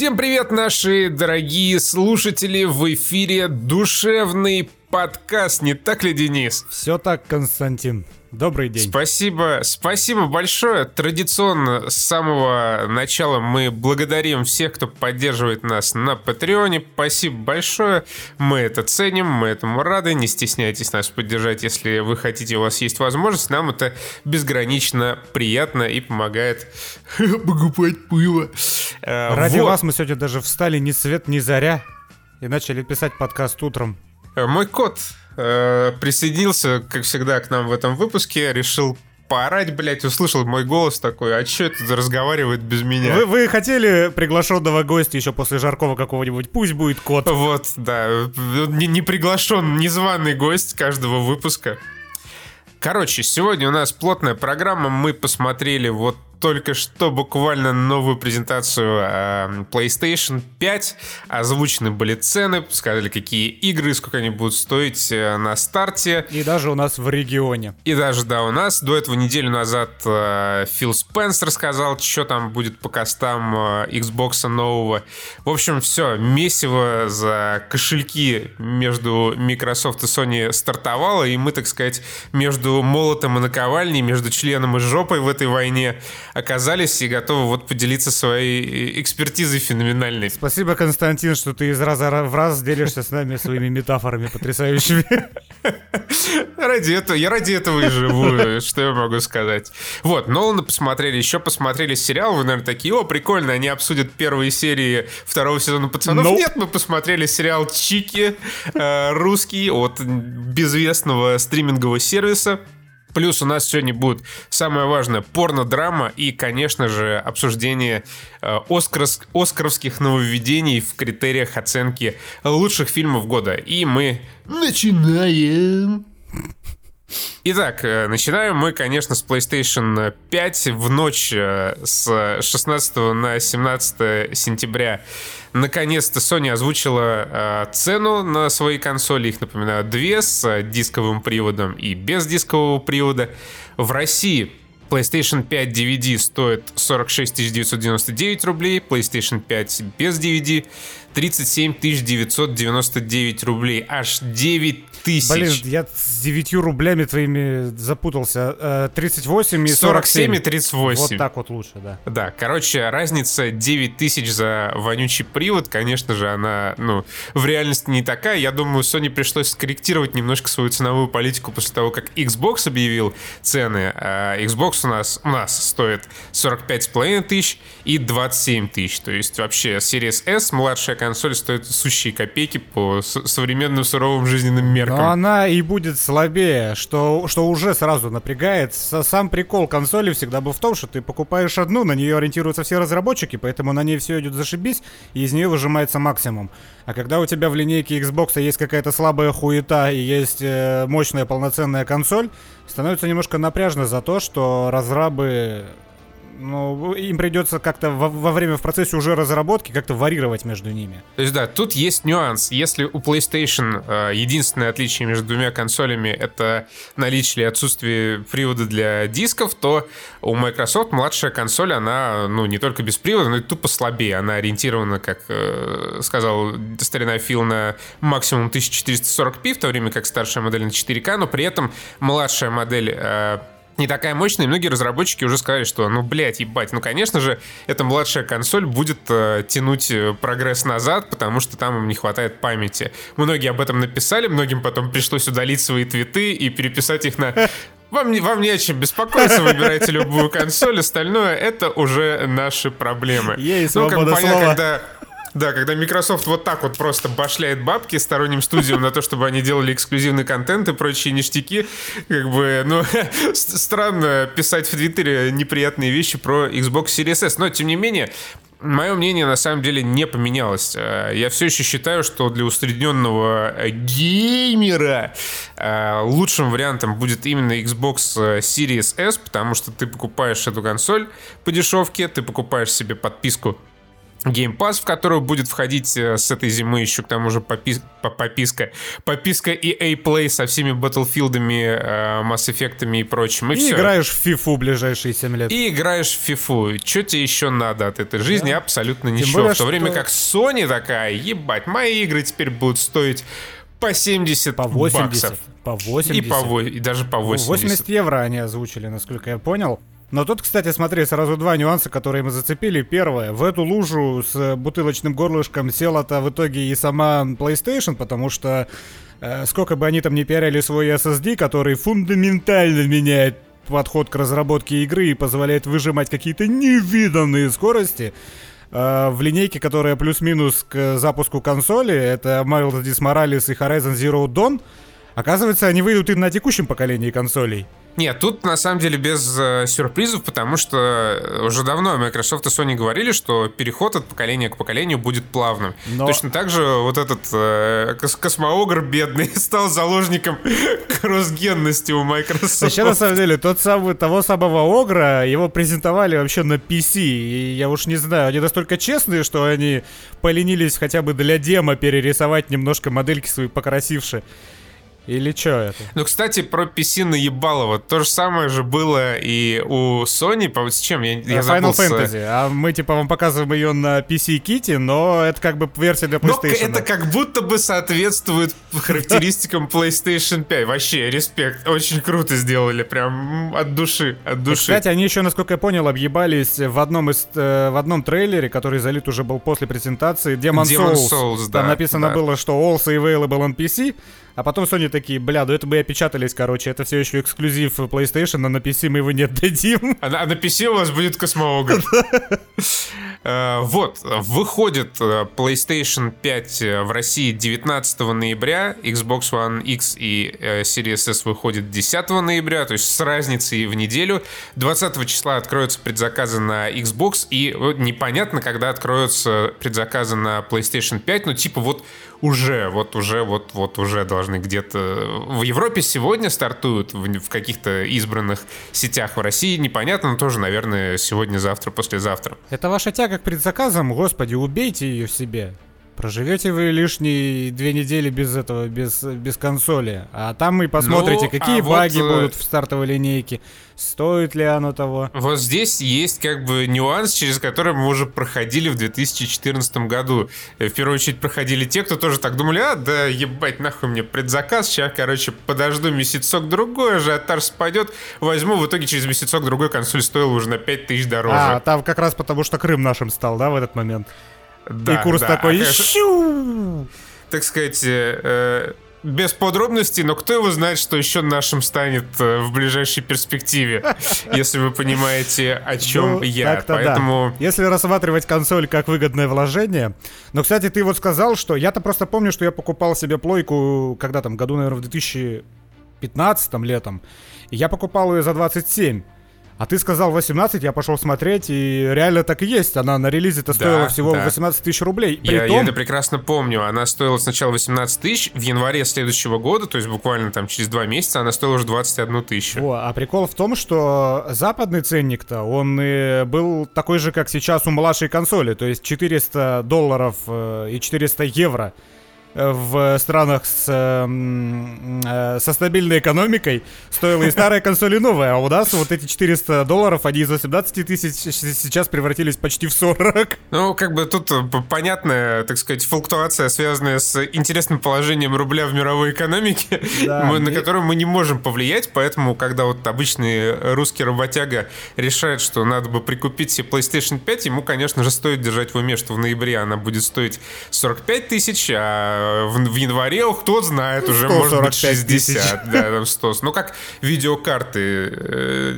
Всем привет, наши дорогие слушатели! В эфире душевный подкаст, не так ли, Денис? Все так, Константин. Добрый день. Спасибо, спасибо большое. Традиционно с самого начала мы благодарим всех, кто поддерживает нас на Патреоне. Спасибо большое. Мы это ценим, мы этому рады. Не стесняйтесь нас поддержать, если вы хотите, у вас есть возможность. Нам это безгранично приятно и помогает покупать пиво. Э, Ради вот. вас мы сегодня даже встали ни свет, ни заря и начали писать подкаст утром. Э, мой кот э, присоединился, как всегда, к нам в этом выпуске, решил поорать, блядь, услышал мой голос такой, а чё это разговаривает без меня? Вы, вы хотели приглашенного гостя еще после Жаркова какого-нибудь? Пусть будет кот. Вот, да, не, не приглашен, незваный гость каждого выпуска. Короче, сегодня у нас плотная программа, мы посмотрели вот только что буквально новую презентацию э, PlayStation 5. Озвучены были цены, сказали, какие игры, сколько они будут стоить э, на старте. И даже у нас в регионе. И даже, да, у нас. До этого неделю назад э, Фил Спенсер сказал, что там будет по костам э, Xbox нового. В общем, все, месиво за кошельки между Microsoft и Sony стартовало, и мы, так сказать, между молотом и наковальней, между членом и жопой в этой войне оказались и готовы вот поделиться своей экспертизой феноменальной. Спасибо, Константин, что ты из раза в раз делишься с нами своими метафорами потрясающими. Ради этого, я ради этого и живу, что я могу сказать. Вот, Нолана посмотрели, еще посмотрели сериал, вы, наверное, такие, о, прикольно, они обсудят первые серии второго сезона «Пацанов». No. Нет, мы посмотрели сериал «Чики», э, русский, от безвестного стримингового сервиса. Плюс у нас сегодня будет самое важное порно-драма и, конечно же, обсуждение э, оскарс, оскаровских нововведений в критериях оценки лучших фильмов года. И мы начинаем. Итак, э, начинаем мы, конечно, с PlayStation 5 в ночь э, с 16 на 17 сентября. Наконец-то Sony озвучила э, цену на свои консоли. Их, напоминаю, две с дисковым приводом и без дискового привода. В России PlayStation 5 DVD стоит 46 999 рублей, PlayStation 5 без DVD 37 999 рублей. Аж 9 тысяч. Блин, я с 9 рублями твоими запутался. 38 э, и 47. 47 и 38. Вот так вот лучше, да. Да, короче, разница 9 тысяч за вонючий привод, конечно же, она, ну, в реальности не такая. Я думаю, Sony пришлось скорректировать немножко свою ценовую политику после того, как Xbox объявил цены. А Xbox у нас, у нас стоит 45,5 тысяч и 27 тысяч. То есть вообще Series S, младшая консоль, стоит сущие копейки по современным суровым жизненным меркам. Но она и будет слабее, что, что уже сразу напрягает. Сам прикол консоли всегда был в том, что ты покупаешь одну, на нее ориентируются все разработчики, поэтому на ней все идет зашибись, и из нее выжимается максимум. А когда у тебя в линейке Xbox есть какая-то слабая хуета и есть э, мощная полноценная консоль, становится немножко напряжно за то, что разрабы ну, им придется как-то во, во время в процессе уже разработки как-то варьировать между ними. То есть да, тут есть нюанс. Если у PlayStation э, единственное отличие между двумя консолями это наличие или отсутствие привода для дисков, то у Microsoft младшая консоль, она, ну, не только без привода, но и тупо слабее. Она ориентирована, как э, сказал старина Фил, на максимум 1440p, в то время как старшая модель на 4К, но при этом младшая модель э, не такая мощная, и многие разработчики уже сказали, что, ну, блядь, ебать, ну, конечно же, эта младшая консоль будет э, тянуть э, прогресс назад, потому что там им не хватает памяти. Многие об этом написали, многим потом пришлось удалить свои твиты и переписать их на вам не, вам не о чем беспокоиться, выбирайте любую консоль, остальное это уже наши проблемы. Есть ну, как понятно, когда да, когда Microsoft вот так вот просто башляет бабки сторонним студиям на то, чтобы они делали эксклюзивный контент и прочие ништяки, как бы, ну, странно писать в Твиттере неприятные вещи про Xbox Series S, но, тем не менее, Мое мнение на самом деле не поменялось. Э, я все еще считаю, что для усредненного геймера э, лучшим вариантом будет именно Xbox Series S, потому что ты покупаешь эту консоль по дешевке, ты покупаешь себе подписку Game Pass, в которую будет входить э, с этой зимы еще к тому же попис... пописка. Пописка EA Play со всеми Battlefield'ами, э, Mass Effect'ами и прочим. И, И, всё. играешь в фифу ближайшие 7 лет. И играешь в фифу. Что тебе еще надо от этой жизни? Да. Абсолютно ничего. более, в то время что- как Sony такая, ебать, мои игры теперь будут стоить по 70 По 80. баксов. По 80. И, по, и даже по 80. 80 евро они озвучили, насколько я понял. Но тут, кстати, смотри, сразу два нюанса, которые мы зацепили. Первое, в эту лужу с бутылочным горлышком села-то в итоге и сама PlayStation, потому что э, сколько бы они там не пиарили свой SSD, который фундаментально меняет подход к разработке игры и позволяет выжимать какие-то невиданные скорости, э, в линейке, которая плюс-минус к запуску консоли, это Miles Morales и Horizon Zero Dawn, Оказывается, они выйдут и на текущем поколении консолей. Нет, тут на самом деле без э, сюрпризов, потому что э, уже давно Microsoft и Sony говорили, что переход от поколения к поколению будет плавным. Но- Точно так же вот этот э, кос- космоогр бедный стал заложником кроссгенности у Microsoft. Вообще, на самом деле, тот самый, того самого Огра, его презентовали вообще на PC. И я уж не знаю, они настолько честные, что они поленились хотя бы для демо перерисовать немножко модельки свои покрасившие. Или что это? Ну, кстати, про PC наебалово. То же самое же было и у Sony. По- С чем? Я, я Э, забыл Final с- Fantasy. А мы, типа, вам показываем ее на PC Kitty, но это как бы версия для Но PlayStation. это как будто бы соответствует характеристикам PlayStation 5. Вообще, респект. Очень круто сделали. Прям от души. От И, души. Кстати, они еще, насколько я понял, объебались в одном из э, в одном трейлере, который залит уже был после презентации, Demon, Demon Souls. Souls, Там да, написано да. было, что also available on PC, а потом Sony такие, бля, да это бы и опечатались, короче, это все еще эксклюзив PlayStation, а на PC мы его не отдадим. А на, а на PC у вас будет космоогр. Э, Вот, выходит э, PlayStation 5 э, в России 19 ноября, Xbox One X и Series S выходит 10 ноября, то есть с разницей в неделю. 20 числа откроются предзаказы на Xbox, и непонятно, когда откроются предзаказы на PlayStation 5, ну типа вот уже, вот уже, вот, вот уже должны где-то... В Европе сегодня стартуют в, в каких-то избранных сетях. В России непонятно, но тоже, наверное, сегодня-завтра, послезавтра. Это ваша тяга к предзаказам, господи, убейте ее себе. Проживете вы лишние две недели без этого, без, без консоли. А там и посмотрите, Ну, какие а вот, баги э, будут в стартовой линейке. Стоит ли оно того? Вот здесь есть как бы нюанс, через который мы уже проходили в 2014 году. Э, В первую очередь проходили те, кто тоже так думали, а, да ебать, нахуй мне предзаказ, сейчас, короче, подожду месяцок-другой, ажиотаж спадет, возьму, в итоге через месяцок-другой консоль стоила уже на 5000 дороже. А, там как раз потому, что Крым нашим стал, да, в этот момент? Да, и курс да. такой, А, так сказать, э, э, без подробностей, но кто его знает, что еще нашим станет э, в ближайшей перспективе, если вы понимаете, о чем Ну, я. так-то да. Поэтому... Если рассматривать консоль как выгодное вложение. Но, кстати, ты вот сказал, что я-то просто помню, что я покупал себе плойку, когда там, году, наверное, в 2015 летом. И я покупал ее за 27. А ты сказал 18, я пошел смотреть, и реально так и есть. Она на релизе-то стоила всего да. 18 тысяч рублей. Я, я Притом, это прекрасно помню. Она стоила сначала 18 тысяч, в январе следующего года, то есть буквально там через два месяца, она стоила уже 21 тысячу. Во, а прикол в том, что западный ценник-то, он был такой же, как сейчас у младшей консоли, то есть 400 долларов э, и 400 евро в странах с, э, э, со стабильной экономикой стоила и старая консоль, и новая. А у нас вот эти 400 долларов, они из 18 тысяч сейчас превратились почти в 40. Ну, как бы тут э, понятная, так сказать, флуктуация, связанная с интересным положением рубля в мировой экономике, Да, мы- на и- которую мы не можем повлиять, поэтому, когда вот обычный русский работяга решает, что надо бы прикупить себе PlayStation 5, ему, конечно же, стоит держать в уме, что в ноябре она будет стоить 45 тысяч, а в, в январе, кто знает, уже может быть 145 тысяч. 60, да, там 100. Ну, как видеокарты, э,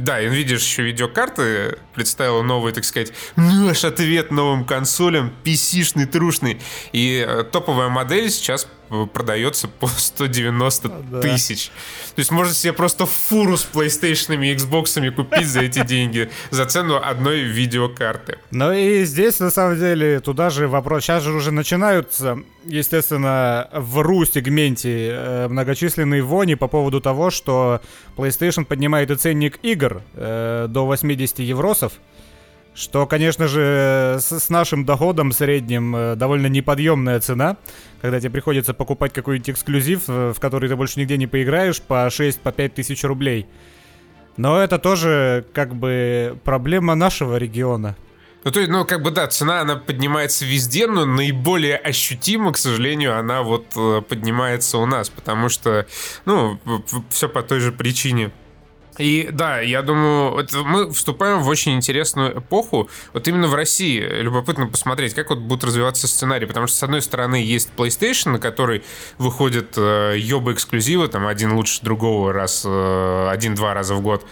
да, Nvidia же еще видеокарты представила новый, так сказать, наш ответ новым консолям, PC-шный, трушный. И э, топовая модель сейчас продается по 190 Да. тысяч. То есть можно себе просто фуру с PlayStation и Xbox купить за эти деньги, за цену одной видеокарты. Ну и здесь, на самом деле, туда же вопрос. Сейчас же уже начинаются, естественно, в ру-сегменте э, многочисленные вони по поводу того, что PlayStation поднимает и ценник игр э, до 80 евросов. Что, конечно же, с, нашим доходом средним э, довольно неподъемная цена, когда тебе приходится покупать какой-нибудь эксклюзив, э, в который ты больше нигде не поиграешь, по 6-5 по тысяч рублей. Но это тоже как бы проблема нашего региона. Ну, то есть, ну, как бы, да, цена, она поднимается везде, но наиболее ощутимо, к сожалению, она вот э, поднимается у нас, потому что, ну, все по той же причине. И да, я думаю, это мы вступаем в очень интересную эпоху. Вот именно в России любопытно посмотреть, как вот будут развиваться сценарии. Потому что, с одной стороны, есть PlayStation, на который выходят э, ёбы эксклюзивы, там один лучше другого раз, э, один-два раза в год.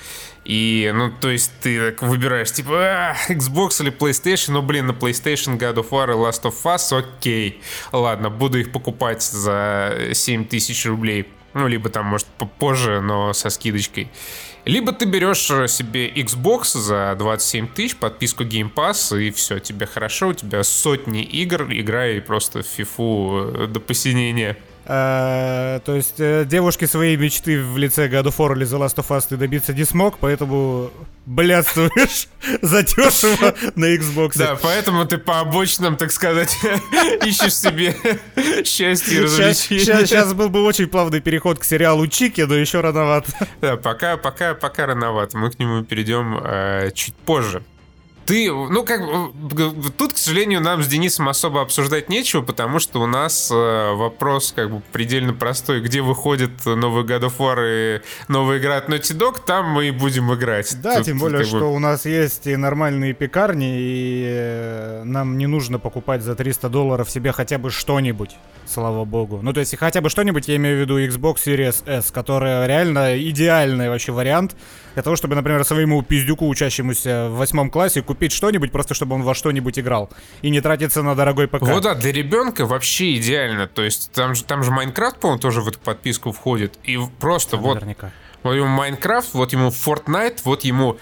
И, ну, то есть ты так выбираешь, типа, а, Xbox или PlayStation, ну, блин, на PlayStation God of War и Last of Us, окей. Ладно, буду их покупать за 7 тысяч рублей. Ну, либо там, может, попозже, но со скидочкой. Либо ты берешь э, себе Xbox за 27 тысяч, подписку Game Pass, и все, тебе хорошо, у тебя сотни игр, играй просто в FIFA э, до посинения. А, то есть э, девушки своей мечты в лице God of War или The Last of Us ты добиться не смог, поэтому блядствуешь задешево на Xbox. Да, поэтому ты по обочинам, так сказать, ищешь себе счастье и развлечения. Сейчас был бы очень плавный переход к сериалу Чики, но еще рановато. Да, пока, пока, пока рановато. Мы к нему перейдем э, чуть позже. Ты, ну как, тут, к сожалению, нам с Денисом особо обсуждать нечего, потому что у нас э, вопрос как бы предельно простой. Где выходит новый God of War и новая игра от Naughty Dog, там мы и будем играть. Да, тут, тем более, что бы... у нас есть и нормальные пекарни, и э, нам не нужно покупать за 300 долларов себе хотя бы что-нибудь, слава богу. Ну, то есть хотя бы что-нибудь, я имею в виду Xbox Series S, которая реально идеальный вообще вариант для того, чтобы, например, своему пиздюку, учащемуся в восьмом классе, купить что-нибудь, просто чтобы он во что-нибудь играл. И не тратиться на дорогой ПК. Вот да, для ребенка вообще идеально. То есть там же, там же Майнкрафт, по-моему, тоже в эту подписку входит. И просто да, вот... Наверняка. Вот ему Майнкрафт, вот ему Fortnite, вот ему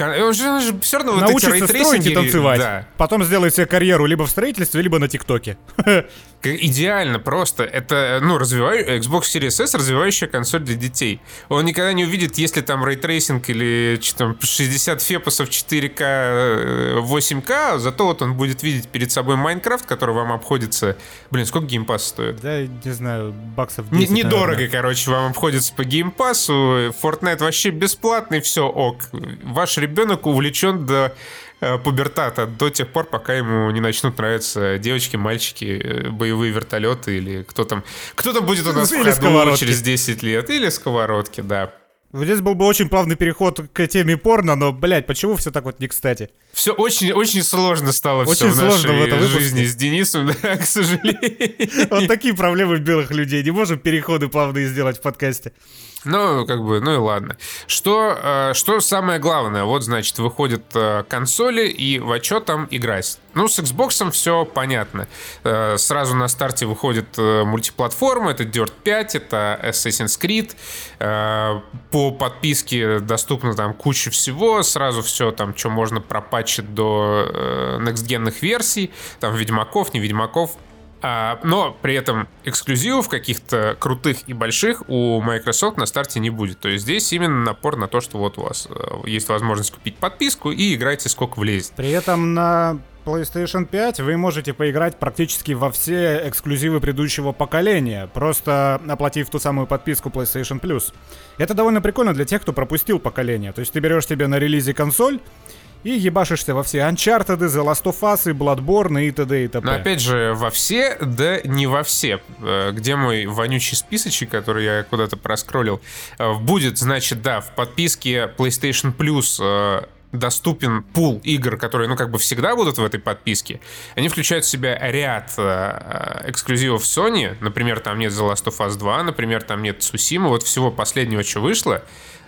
он же, он же все равно вот Научится эти строить и танцевать. Да. Потом сделает себе карьеру либо в строительстве, либо на ТикТоке. Идеально просто. Это, ну, развиваю, Xbox Series S развивающая консоль для детей. Он никогда не увидит, если там ray tracing или что там 60 FPS ов 4К, 8К, зато вот он будет видеть перед собой Minecraft, который вам обходится... Блин, сколько Game Pass стоит? Да, не знаю, баксов 10, Недорого, наверное. короче, вам обходится по Game Pass у. Fortnite вообще бесплатный, все ок. Ваш ребенок увлечен до Э, пубертата до тех пор, пока ему не начнут нравиться девочки, мальчики, э, боевые вертолеты или кто там, кто там будет у нас или в ходу через 10 лет, или сковородки, да. Здесь был бы очень плавный переход к теме порно, но, блядь, почему все так вот не кстати? Все очень, очень сложно стало очень все в нашей в этом жизни с Денисом, да, к сожалению. Вот такие проблемы белых людей. Не можем переходы плавные сделать в подкасте. Ну, как бы, ну и ладно. Что, э, что самое главное? Вот, значит, выходят э, консоли, и во что там играть? Ну, с Xbox все понятно. Э, сразу на старте выходит мультиплатформа, это Dirt 5, это Assassin's Creed. По подписке доступно там куча всего, сразу все там, что можно пропатчить до некстгенных версий, там Ведьмаков, не Ведьмаков, а, но при этом эксклюзивов каких-то крутых и больших у Microsoft на старте не будет. То есть здесь именно напор на то, что вот у вас э, есть возможность купить подписку и играйте сколько влезет. При этом на PlayStation 5 вы можете поиграть практически во все эксклюзивы предыдущего поколения, просто оплатив ту самую подписку PlayStation Plus. Это довольно прикольно для тех, кто пропустил поколение. То есть ты берешь себе на релизе консоль, и ебашишься во все Uncharted, The Last of Us, и Bloodborne и т.д. и т.п. Но опять же, во все, да не во все. Э, где мой вонючий списочек, который я куда-то проскроллил, э, будет, значит, да, в подписке PlayStation Plus э, доступен пул игр, которые, ну, как бы всегда будут в этой подписке. Они включают в себя ряд э, эксклюзивов Sony. Например, там нет The Last of Us 2, например, там нет Tsushima. Вот всего последнего, что вышло,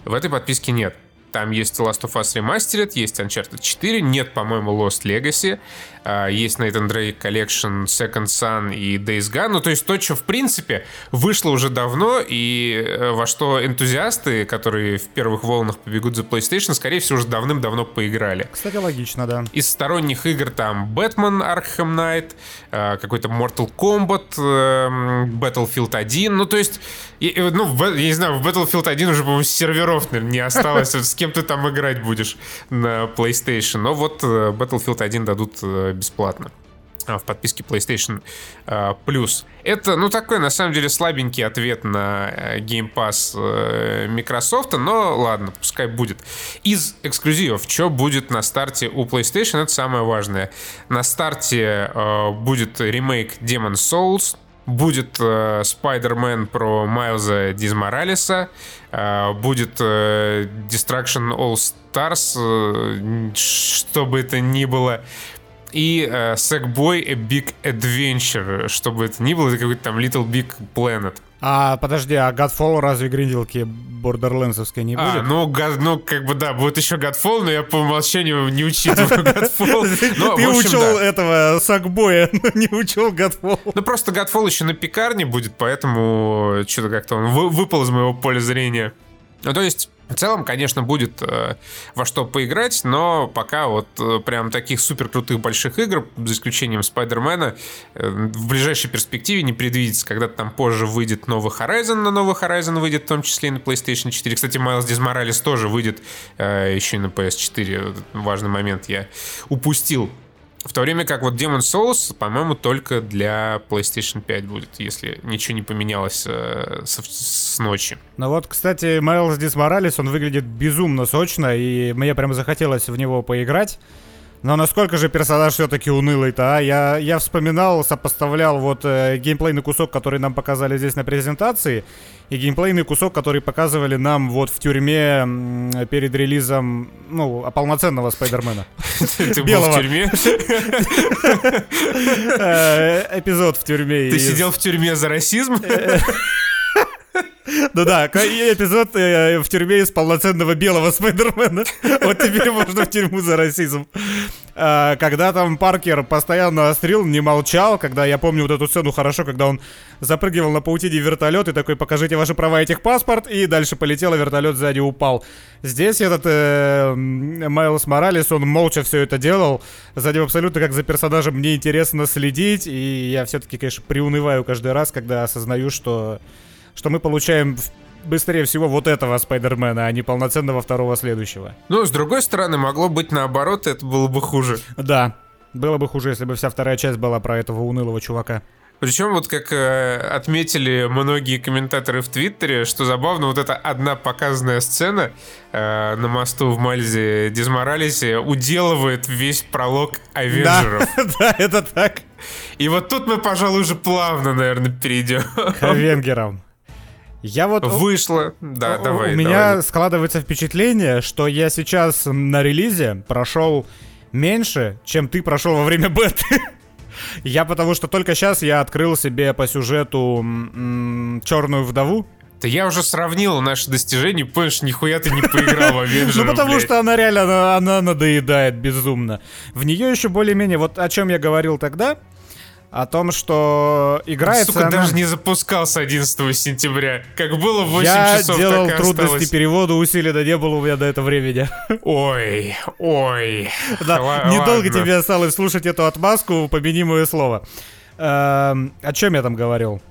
в этой подписке нет. Там есть Last of Us Remastered, есть Uncharted 4, нет, по-моему, Lost Legacy. А, есть Nathan Drake Collection, Second Son и Days Gone. Ну, то есть то, что, в принципе, вышло уже давно, и э, во что энтузиасты, которые в первых волнах побегут за PlayStation, скорее всего, уже давным-давно поиграли. Кстати, логично, да. Из сторонних игр там Batman Arkham Knight, а, какой-то Mortal Kombat, эм, Battlefield 1. Ну, то есть, ну, я не знаю, в Battlefield 1 уже, по-моему, серверов не осталось с кем ты там играть будешь на PlayStation. Но вот э, Battlefield 1 дадут э, бесплатно. А, в подписке PlayStation Plus. Это, ну, такой, на самом деле, слабенький ответ на uh, Game Pass Microsoft, но ладно, пускай будет. Из эксклюзивов, что будет на старте у PlayStation, это самое важное. На старте будет ремейк Demon Souls, будет э, Spider-Man про Майлза Диз Моралеса, э, будет э, Destruction All Stars, э, что бы это ни было, и э, Sackboy A Big Adventure, чтобы это ни было, это какой-то там Little Big Planet. А, подожди, а Godfall разве гринделки бордерлендсовской не а, будет? ну, God, ну, как бы, да, будет еще Godfall, но я по умолчанию не учитываю Godfall. Но, Ты общем, учел да. этого Сакбоя, но не учел Godfall. Ну, просто Godfall еще на пекарне будет, поэтому что-то как-то он выпал из моего поля зрения. Ну, то есть, в целом, конечно, будет э, во что поиграть, но пока вот э, прям таких супер крутых больших игр, за исключением Спайдермена, э, в ближайшей перспективе не предвидится. Когда-то там позже выйдет новый Horizon, на новый Horizon выйдет в том числе и на PlayStation 4. Кстати, Miles Desmorales тоже выйдет э, еще и на PS4. Важный момент я упустил. В то время как вот Demon Souls, по-моему, только для PlayStation 5 будет, если ничего не поменялось э, с, с ночи. Ну вот, кстати, Майлз Дис Моралес, он выглядит безумно сочно, и мне прям захотелось в него поиграть. Но насколько же персонаж все-таки унылый-то, а? Я, я вспоминал, сопоставлял вот э, геймплейный кусок, который нам показали здесь на презентации, и геймплейный кусок, который показывали нам вот в тюрьме перед релизом, ну, полноценного Спайдермена. Ты был в тюрьме? Э, эпизод в тюрьме. Ты сидел в тюрьме за расизм? Ну да, эпизод э, в тюрьме из полноценного белого Спайдермена. Вот теперь можно в тюрьму за расизм. А, когда там Паркер постоянно острил, не молчал, когда я помню вот эту сцену хорошо, когда он запрыгивал на паутине вертолет и такой, покажите ваши права, этих паспорт, и дальше полетел, а вертолет сзади упал. Здесь этот э, Майлз Моралес, он молча все это делал. За ним абсолютно как за персонажем мне интересно следить, и я все-таки, конечно, приунываю каждый раз, когда осознаю, что что мы получаем быстрее всего вот этого Спайдермена, а не полноценного второго следующего. Ну, с другой стороны, могло быть наоборот, это было бы хуже. Да, было бы хуже, если бы вся вторая часть была про этого унылого чувака. Причем вот как э, отметили многие комментаторы в Твиттере, что забавно, вот эта одна показанная сцена э, на мосту в Мальзе Дизморалисе уделывает весь пролог Авенджеров. Да, да, это так. И вот тут мы, пожалуй, уже плавно, наверное, перейдем. К Авенгерам. Я вот... Вышло. Да, у, давай. У меня складывается впечатление, что я сейчас на релизе прошел меньше, чем ты прошел во время беты. Я потому что только сейчас я открыл себе по сюжету черную вдову. Да я уже сравнил наши достижения, понимаешь, нихуя ты не поиграл в Avengers. Ну потому что она реально, она, она надоедает безумно. В нее еще более-менее, вот о чем я говорил тогда, о том, что играется Сука, она... даже не запускался 11 сентября. Как было 8 я часов, Я делал трудности осталось. перевода усиленно, не было у меня до этого времени. Ой, ой. Да, Л- недолго ладно. тебе осталось слушать эту отмазку, помяни мое слово. Эм, о чем я там говорил?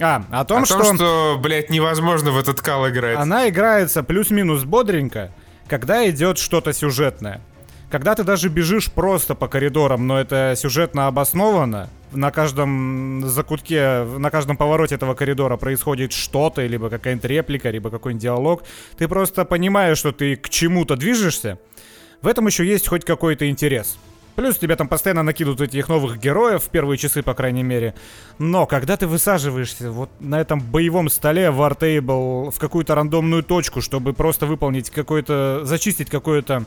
А, о том, О что, том, что, блядь, невозможно в этот кал играть. она играется плюс-минус бодренько, когда идет что-то сюжетное. Когда ты даже бежишь просто по коридорам, но это сюжетно обосновано, на каждом закутке, на каждом повороте этого коридора происходит что-то, либо какая-нибудь реплика, либо какой-нибудь диалог, ты просто понимаешь, что ты к чему-то движешься, в этом еще есть хоть какой-то интерес. Плюс тебе там постоянно накидывают этих новых героев в первые часы, по крайней мере. Но когда ты высаживаешься вот на этом боевом столе War Table в какую-то рандомную точку, чтобы просто выполнить какой-то... зачистить какое-то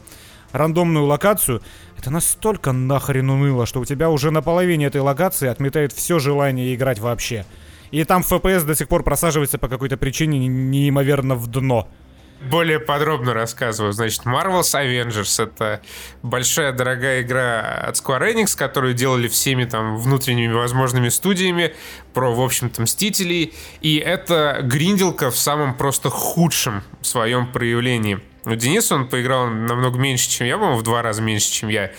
рандомную локацию, это настолько нахрен уныло, что у тебя уже на половине этой локации отметает все желание играть вообще. И там FPS до сих пор просаживается по какой-то причине не- неимоверно в дно. Более подробно рассказываю. Значит, Marvel's Avengers — это большая дорогая игра от Square Enix, которую делали всеми там внутренними возможными студиями про, в общем-то, Мстителей. И это гринделка в самом просто худшем своем проявлении. У Дениса он поиграл намного меньше, чем я, по-моему, в два раза меньше, чем я.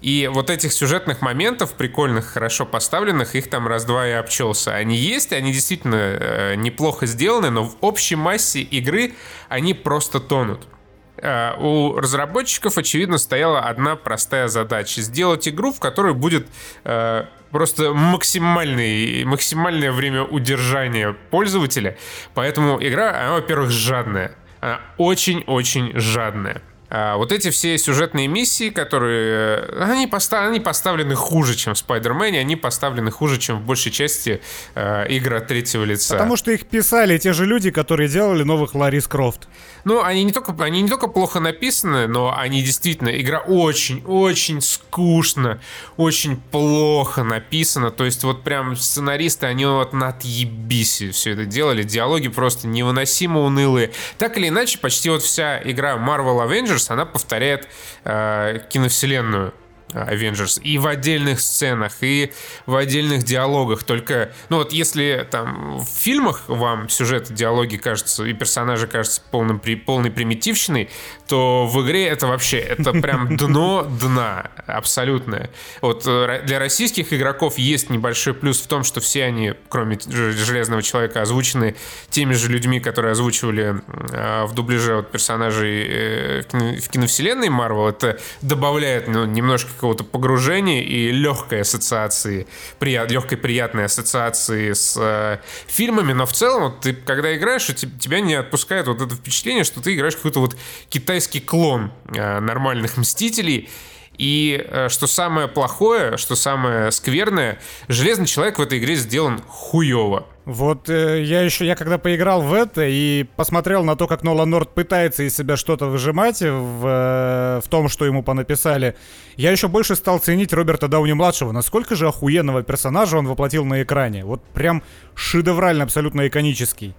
И вот этих сюжетных моментов, прикольных, хорошо поставленных, их там раз-два и обчелся. Они есть, они действительно э, неплохо сделаны, но в общей массе игры они просто тонут. э, у разработчиков, очевидно, стояла одна простая задача. Сделать игру, в которой будет э, просто максимальный, максимальное время удержания пользователя. Поэтому игра, она, во-первых, жадная. Она очень-очень жадная. А вот эти все сюжетные миссии, которые... э, Они, постав... они поставлены хуже, чем в Spider-Man, они поставлены хуже, чем в большей части э, игр от третьего лица. Потому что их писали те же люди, которые делали новых Ларис Крофт. Ну, они не только, они не только плохо написаны, но они действительно... Игра очень-очень скучно, очень плохо написана. То есть вот прям сценаристы, они вот на отъебиси все это делали. Диалоги просто невыносимо унылые. Так или иначе, почти вот вся игра Marvel Avengers, она повторяет э, киновселенную. Avengers и в отдельных сценах, и в отдельных диалогах. Только, ну вот если там в фильмах вам сюжет, диалоги кажется, и персонажи кажутся полным, при, полной примитивщиной, то в игре это вообще, это прям дно дна абсолютное. Вот э, для российских игроков есть небольшой плюс в том, что все они, кроме Железного Человека, озвучены теми же людьми, которые озвучивали э, в дубляже вот персонажей э, в киновселенной Marvel. Это добавляет ну, немножко какого-то погружения и легкой ассоциации, прият, легкой приятной ассоциации с э, фильмами, но в целом вот ты когда играешь, у те- тебя не отпускает вот это впечатление, что ты играешь какой-то вот китайский клон э, нормальных Мстителей, и э, что самое плохое, что самое скверное, Железный Человек в этой игре сделан хуево. Вот э, я еще, я когда поиграл в это и посмотрел на то, как Нолан Норд пытается из себя что-то выжимать в, э, в том, что ему понаписали, я еще больше стал ценить Роберта Дауни-младшего. Насколько же охуенного персонажа он воплотил на экране. Вот прям шедеврально, абсолютно иконический.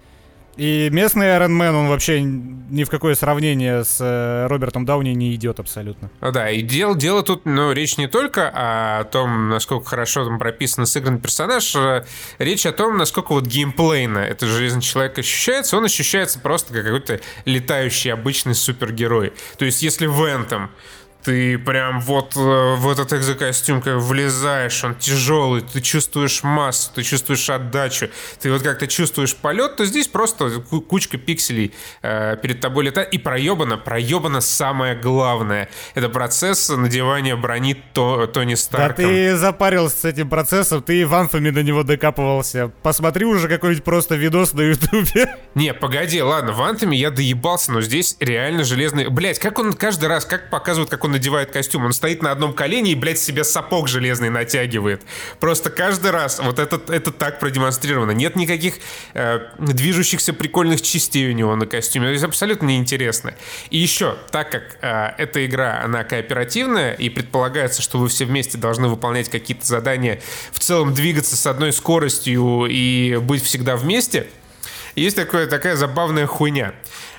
И местный Iron Man, он вообще ни в какое сравнение с э, Робертом Дауни не идет абсолютно. Ну да, и дело, дело тут, ну, речь не только о том, насколько хорошо там прописан сыгран персонаж, а речь о том, насколько вот геймплейно этот Железный Человек ощущается. Он ощущается просто как какой-то летающий обычный супергерой. То есть если в Anthem ты прям вот э, в этот экзокостюм как влезаешь, он тяжелый, ты чувствуешь массу, ты чувствуешь отдачу, ты вот как-то чувствуешь полет, то здесь просто ку- кучка пикселей э, перед тобой летает, и проебано, проебано самое главное. Это процесс надевания брони То- Тони Да Старком. ты запарился с этим процессом, ты в Анфами до него докапывался. Посмотри уже какой-нибудь просто видос на ютубе. Не, погоди, ладно, в Антоме я доебался, но здесь реально железный... Блять, как он каждый раз, как показывают, как он надевает костюм? Он стоит на одном колене и, блядь, себе сапог железный натягивает. Просто каждый раз вот это, это так продемонстрировано. Нет никаких э, движущихся прикольных частей у него на костюме. То абсолютно неинтересно. И еще, так как э, эта игра, она кооперативная, и предполагается, что вы все вместе должны выполнять какие-то задания, в целом двигаться с одной скоростью и быть всегда вместе, есть такое, такая забавная хуйня.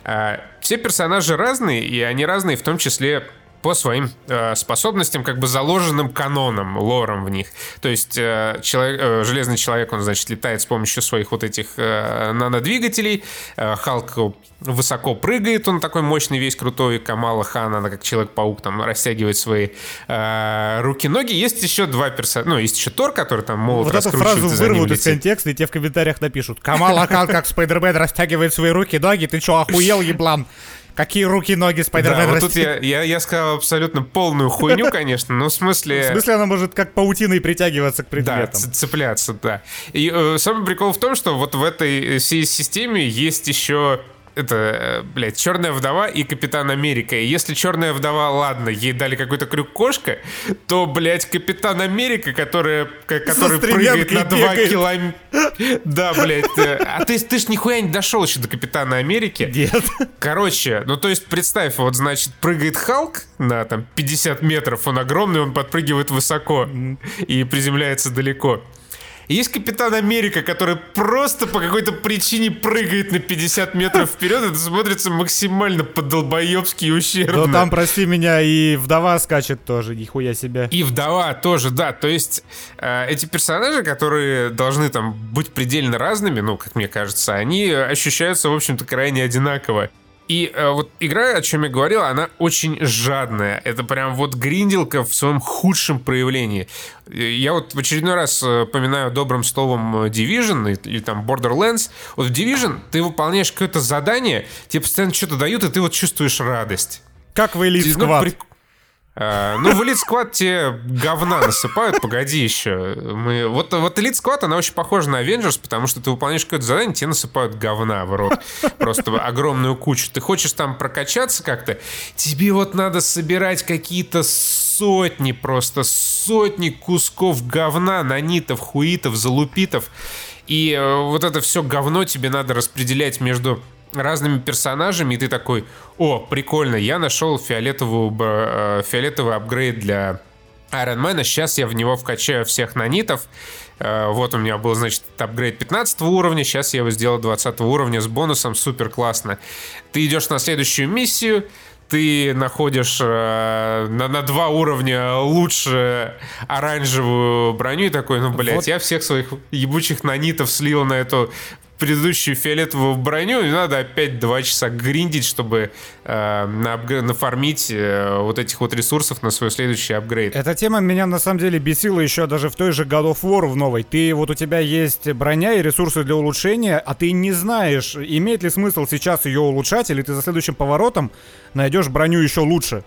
А, Все персонажи разные, и они разные в том числе по своим э, способностям, как бы заложенным каноном, лором в них. То есть э, человек, э, железный человек, он, значит, летает с помощью своих вот этих э, нанодвигателей. Э, Халк высоко прыгает, он такой мощный, весь крутой. Камала Хан, она как Человек-паук, там растягивает свои э, руки-ноги. Есть еще два персонажа, ну, есть еще Тор, который там молот Вот эту фразу вырвут из контекста, и тебе в комментариях напишут. Камал Акан, как Спайдермен, растягивает свои руки-ноги. Ты чё, охуел, еблан? Какие руки-ноги Да, Спайдермен вот тут я, я, я сказал абсолютно полную хуйню, конечно, но в В смысле... смысле, она может как паутиной притягиваться к Да, предметам. ц- цепляться, да. И э, самый прикол в том, что вот в этой э, всей системе есть еще это, блядь, Черная вдова и Капитан Америка. И если Черная вдова, ладно, ей дали какой-то крюк кошка, то, блядь, Капитан Америка, которая, ка- который прыгает на стремянкой 2 бегает. километра. Да, блядь. э, А ты, ты ж нихуя не дошел еще до Капитана Америки. Нет. Короче, ну то есть представь, вот значит прыгает Халк на там 50 метров, он огромный, он подпрыгивает высоко и приземляется далеко. И Есть Капитан Америка, который просто по какой-то причине прыгает на 50 метров вперед. Это смотрится максимально по-долбоебски и ущербно. Но там, прости меня, и вдова скачет тоже, нихуя себе. И вдова тоже, да. То есть э, эти персонажи, которые должны там быть предельно разными, ну, как мне кажется, они ощущаются, в общем-то, крайне одинаково. И э, вот игра, о чем я говорил, она очень жадная. Это прям вот гринделка в своем худшем проявлении. Я вот в очередной раз э, поминаю добрым словом Division или, или там Borderlands. Вот в Division ты выполняешь какое-то задание, тебе постоянно что-то дают, и ты вот чувствуешь радость. Как в Elite Squad. Ну, при... А, ну, в Elite Squad тебе говна насыпают, погоди еще. Мы... Вот, вот Elite Squad, она очень похожа на Avengers, потому что ты выполняешь какое-то задание, тебе насыпают говна в рот. Просто огромную кучу. Ты хочешь там прокачаться как-то, тебе вот надо собирать какие-то сотни, просто сотни кусков говна, нанитов, хуитов, залупитов. И э, вот это все говно тебе надо распределять между разными персонажами, и ты такой, о, прикольно, я нашел фиолетовую, э, фиолетовый апгрейд для Man, сейчас я в него вкачаю всех нанитов, э, вот у меня был, значит, апгрейд 15 уровня, сейчас я его сделал 20 уровня с бонусом, супер классно. Ты идешь на следующую миссию, ты находишь э, на, на два уровня лучше оранжевую броню и такой, ну, блядь, вот. я всех своих ебучих нанитов слил на эту предыдущую фиолетовую броню, и надо опять два часа гриндить, чтобы э, нафармить э, вот этих вот ресурсов на свой следующий апгрейд. Эта тема меня на самом деле бесила еще даже в той же God of War в новой. Ты вот у тебя есть броня и ресурсы для улучшения, а ты не знаешь, имеет ли смысл сейчас ее улучшать, или ты за следующим поворотом найдешь броню еще лучше.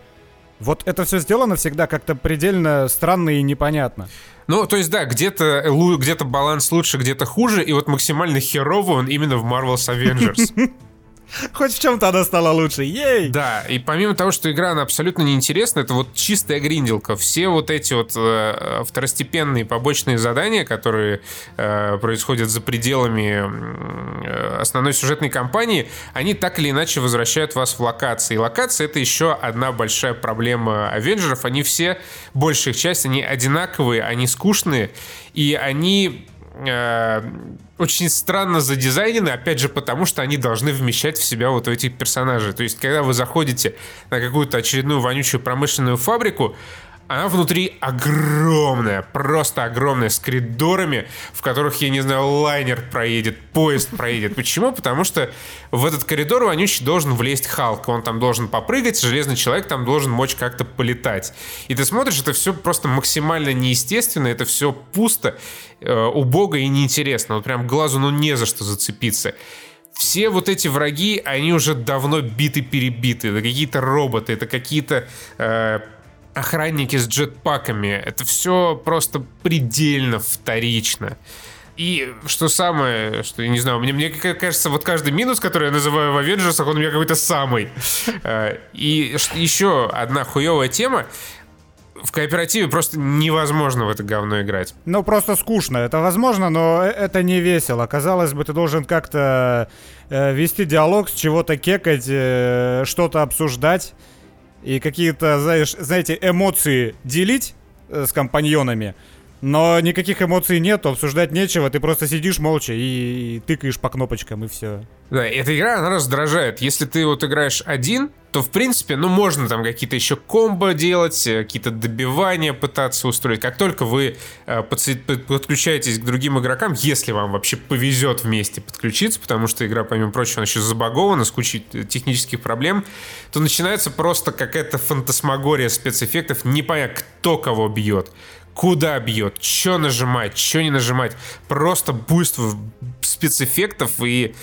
Вот это все сделано всегда как-то предельно странно и непонятно. Ну, то есть, да, где-то где баланс лучше, где-то хуже, и вот максимально херовый он именно в Marvel's Avengers. Хоть в чем-то она стала лучше, ей! Да, и помимо того, что игра, она абсолютно неинтересна, это вот чистая гринделка. Все вот эти вот э, второстепенные побочные задания, которые э, происходят за пределами э, основной сюжетной кампании, они так или иначе возвращают вас в локации. И локация — это еще одна большая проблема Авенджеров. Они все, большая их часть, они одинаковые, они скучные, и они э, очень странно задизайнены, опять же, потому что они должны вмещать в себя вот этих персонажей. То есть, когда вы заходите на какую-то очередную вонючую промышленную фабрику, она внутри огромная, просто огромная, с коридорами, в которых, я не знаю, лайнер проедет, поезд проедет. Почему? Потому что в этот коридор вонючий должен влезть Халк. Он там должен попрыгать, Железный Человек там должен мочь как-то полетать. И ты смотришь, это все просто максимально неестественно, это все пусто, э, убого и неинтересно. Вот прям глазу ну не за что зацепиться все вот эти враги, они уже давно биты-перебиты. Это какие-то роботы, это какие-то э, охранники с джетпаками. Это все просто предельно вторично. И что самое, что я не знаю, мне, мне кажется, вот каждый минус, который я называю в Avengers, он у меня какой-то самый. Э, и еще одна хуевая тема. В кооперативе просто невозможно в это говно играть. Ну, просто скучно. Это возможно, но э, это не весело. Казалось бы, ты должен как-то э, вести диалог, с чего-то кекать, что-то обсуждать и какие-то, знаешь, знаете, эмоции делить э, с компаньонами, но никаких эмоций нету, обсуждать нечего, ты просто сидишь молча и, и тыкаешь по кнопочкам, и все. Да, эта игра, она раздражает. Если ты вот играешь один, то, в принципе, ну, можно там какие-то еще комбо делать, э, какие-то добивания пытаться устроить. Как только вы э, подключаетесь к другим игрокам, если вам вообще повезет вместе подключиться, потому что игра, помимо прочего, она еще забагована с кучей э, технических проблем, то начинается просто какая-то фантасмагория спецэффектов, непонятно, кто кого бьет, куда бьет, что нажимать, что не нажимать. Просто буйство спецэффектов и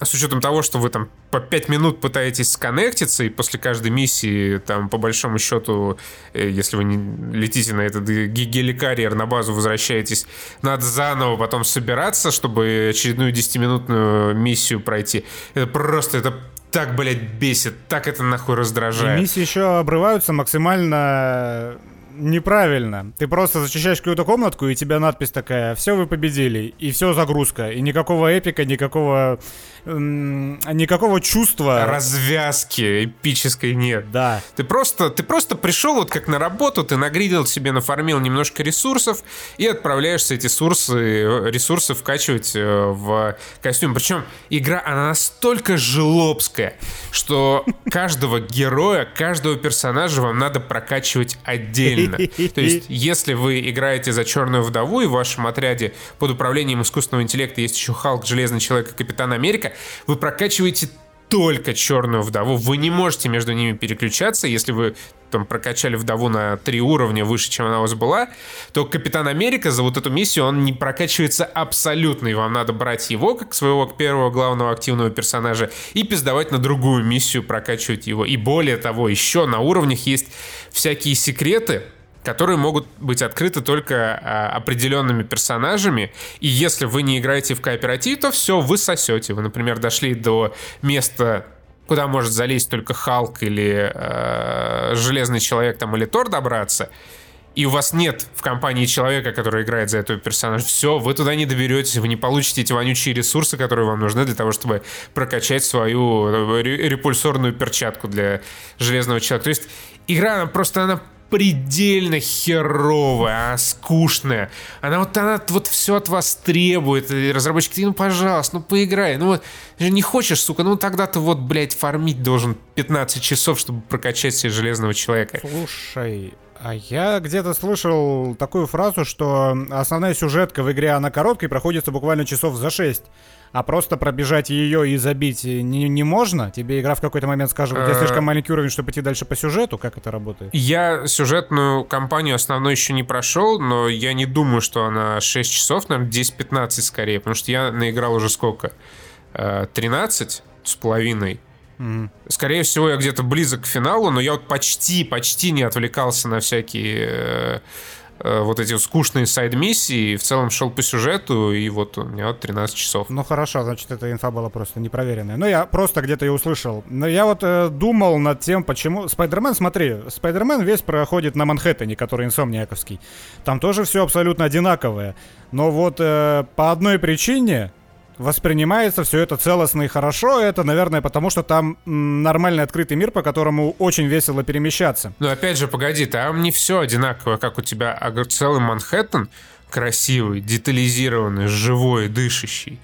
с учетом того, что вы там по 5 минут пытаетесь сконнектиться, и после каждой миссии, там, по большому счету, э, если вы не летите на этот геликарьер, на базу возвращаетесь, надо заново потом собираться, чтобы очередную 10-минутную миссию пройти. Это просто, это так, блядь, бесит, так это нахуй раздражает. И миссии еще обрываются максимально неправильно. Ты просто зачищаешь какую-то комнатку, и тебя надпись такая «Все, вы победили», и все загрузка. И никакого эпика, никакого никакого чувства. Развязки эпической нет. Да. Ты просто, ты просто пришел вот как на работу, ты нагридил себе, нафармил немножко ресурсов и отправляешься эти ресурсы, ресурсы вкачивать э, в костюм. Причем игра, она настолько желобская, что каждого героя, каждого персонажа вам надо прокачивать отдельно. То есть, если вы играете за Черную Вдову и в вашем отряде под управлением искусственного интеллекта есть еще Халк, Железный Человек и Капитан Америка, вы прокачиваете только черную вдову. Вы не можете между ними переключаться, если вы там прокачали вдову на три уровня выше, чем она у вас была, то Капитан Америка за вот эту миссию, он не прокачивается абсолютно, и вам надо брать его как своего первого главного активного персонажа и пиздовать на другую миссию, прокачивать его. И более того, еще на уровнях есть всякие секреты, которые могут быть открыты только а, определенными персонажами. И если вы не играете в кооператив, то все, вы сосете. Вы, например, дошли до места куда может залезть только Халк или э, Железный Человек там или Тор добраться, и у вас нет в компании человека, который играет за этого персонажа, все, вы туда не доберетесь, вы не получите эти вонючие ресурсы, которые вам нужны для того, чтобы прокачать свою э, репульсорную перчатку для Железного Человека. То есть игра, она просто, она предельно херовая, а скучная. Она вот, она вот все от вас требует. И разработчики, ну, пожалуйста, ну, поиграй. Ну, вот, не хочешь, сука, ну, тогда ты вот, блядь, фармить должен 15 часов, чтобы прокачать себе Железного Человека. Слушай, а я где-то слышал такую фразу, что основная сюжетка в игре, она короткая, проходится буквально часов за 6 а просто пробежать ее и забить не, не можно? Тебе игра в какой-то момент скажет, у тебя слишком маленький уровень, чтобы идти дальше по сюжету? Как это работает? Я сюжетную кампанию основной еще не прошел, но я не думаю, что она 6 часов, наверное, 10-15 скорее, потому что я наиграл уже сколько? 13 э, с половиной. Mm-hmm. Скорее всего, я где-то близок к финалу, но я вот почти, почти не отвлекался на всякие э, Э, вот эти скучные сайд-миссии, в целом шел по сюжету, и вот у меня вот 13 часов. Ну хорошо, значит, эта инфа была просто непроверенная. Ну я просто где-то ее услышал. Но я вот э, думал над тем, почему... Спайдермен, смотри, Спайдермен весь проходит на Манхэттене, который инсомниаковский. Там тоже все абсолютно одинаковое. Но вот э, по одной причине воспринимается все это целостно и хорошо. Это, наверное, потому что там нормальный открытый мир, по которому очень весело перемещаться. Но опять же, погоди, там не все одинаково, как у тебя, а целый Манхэттен красивый, детализированный, живой, дышащий.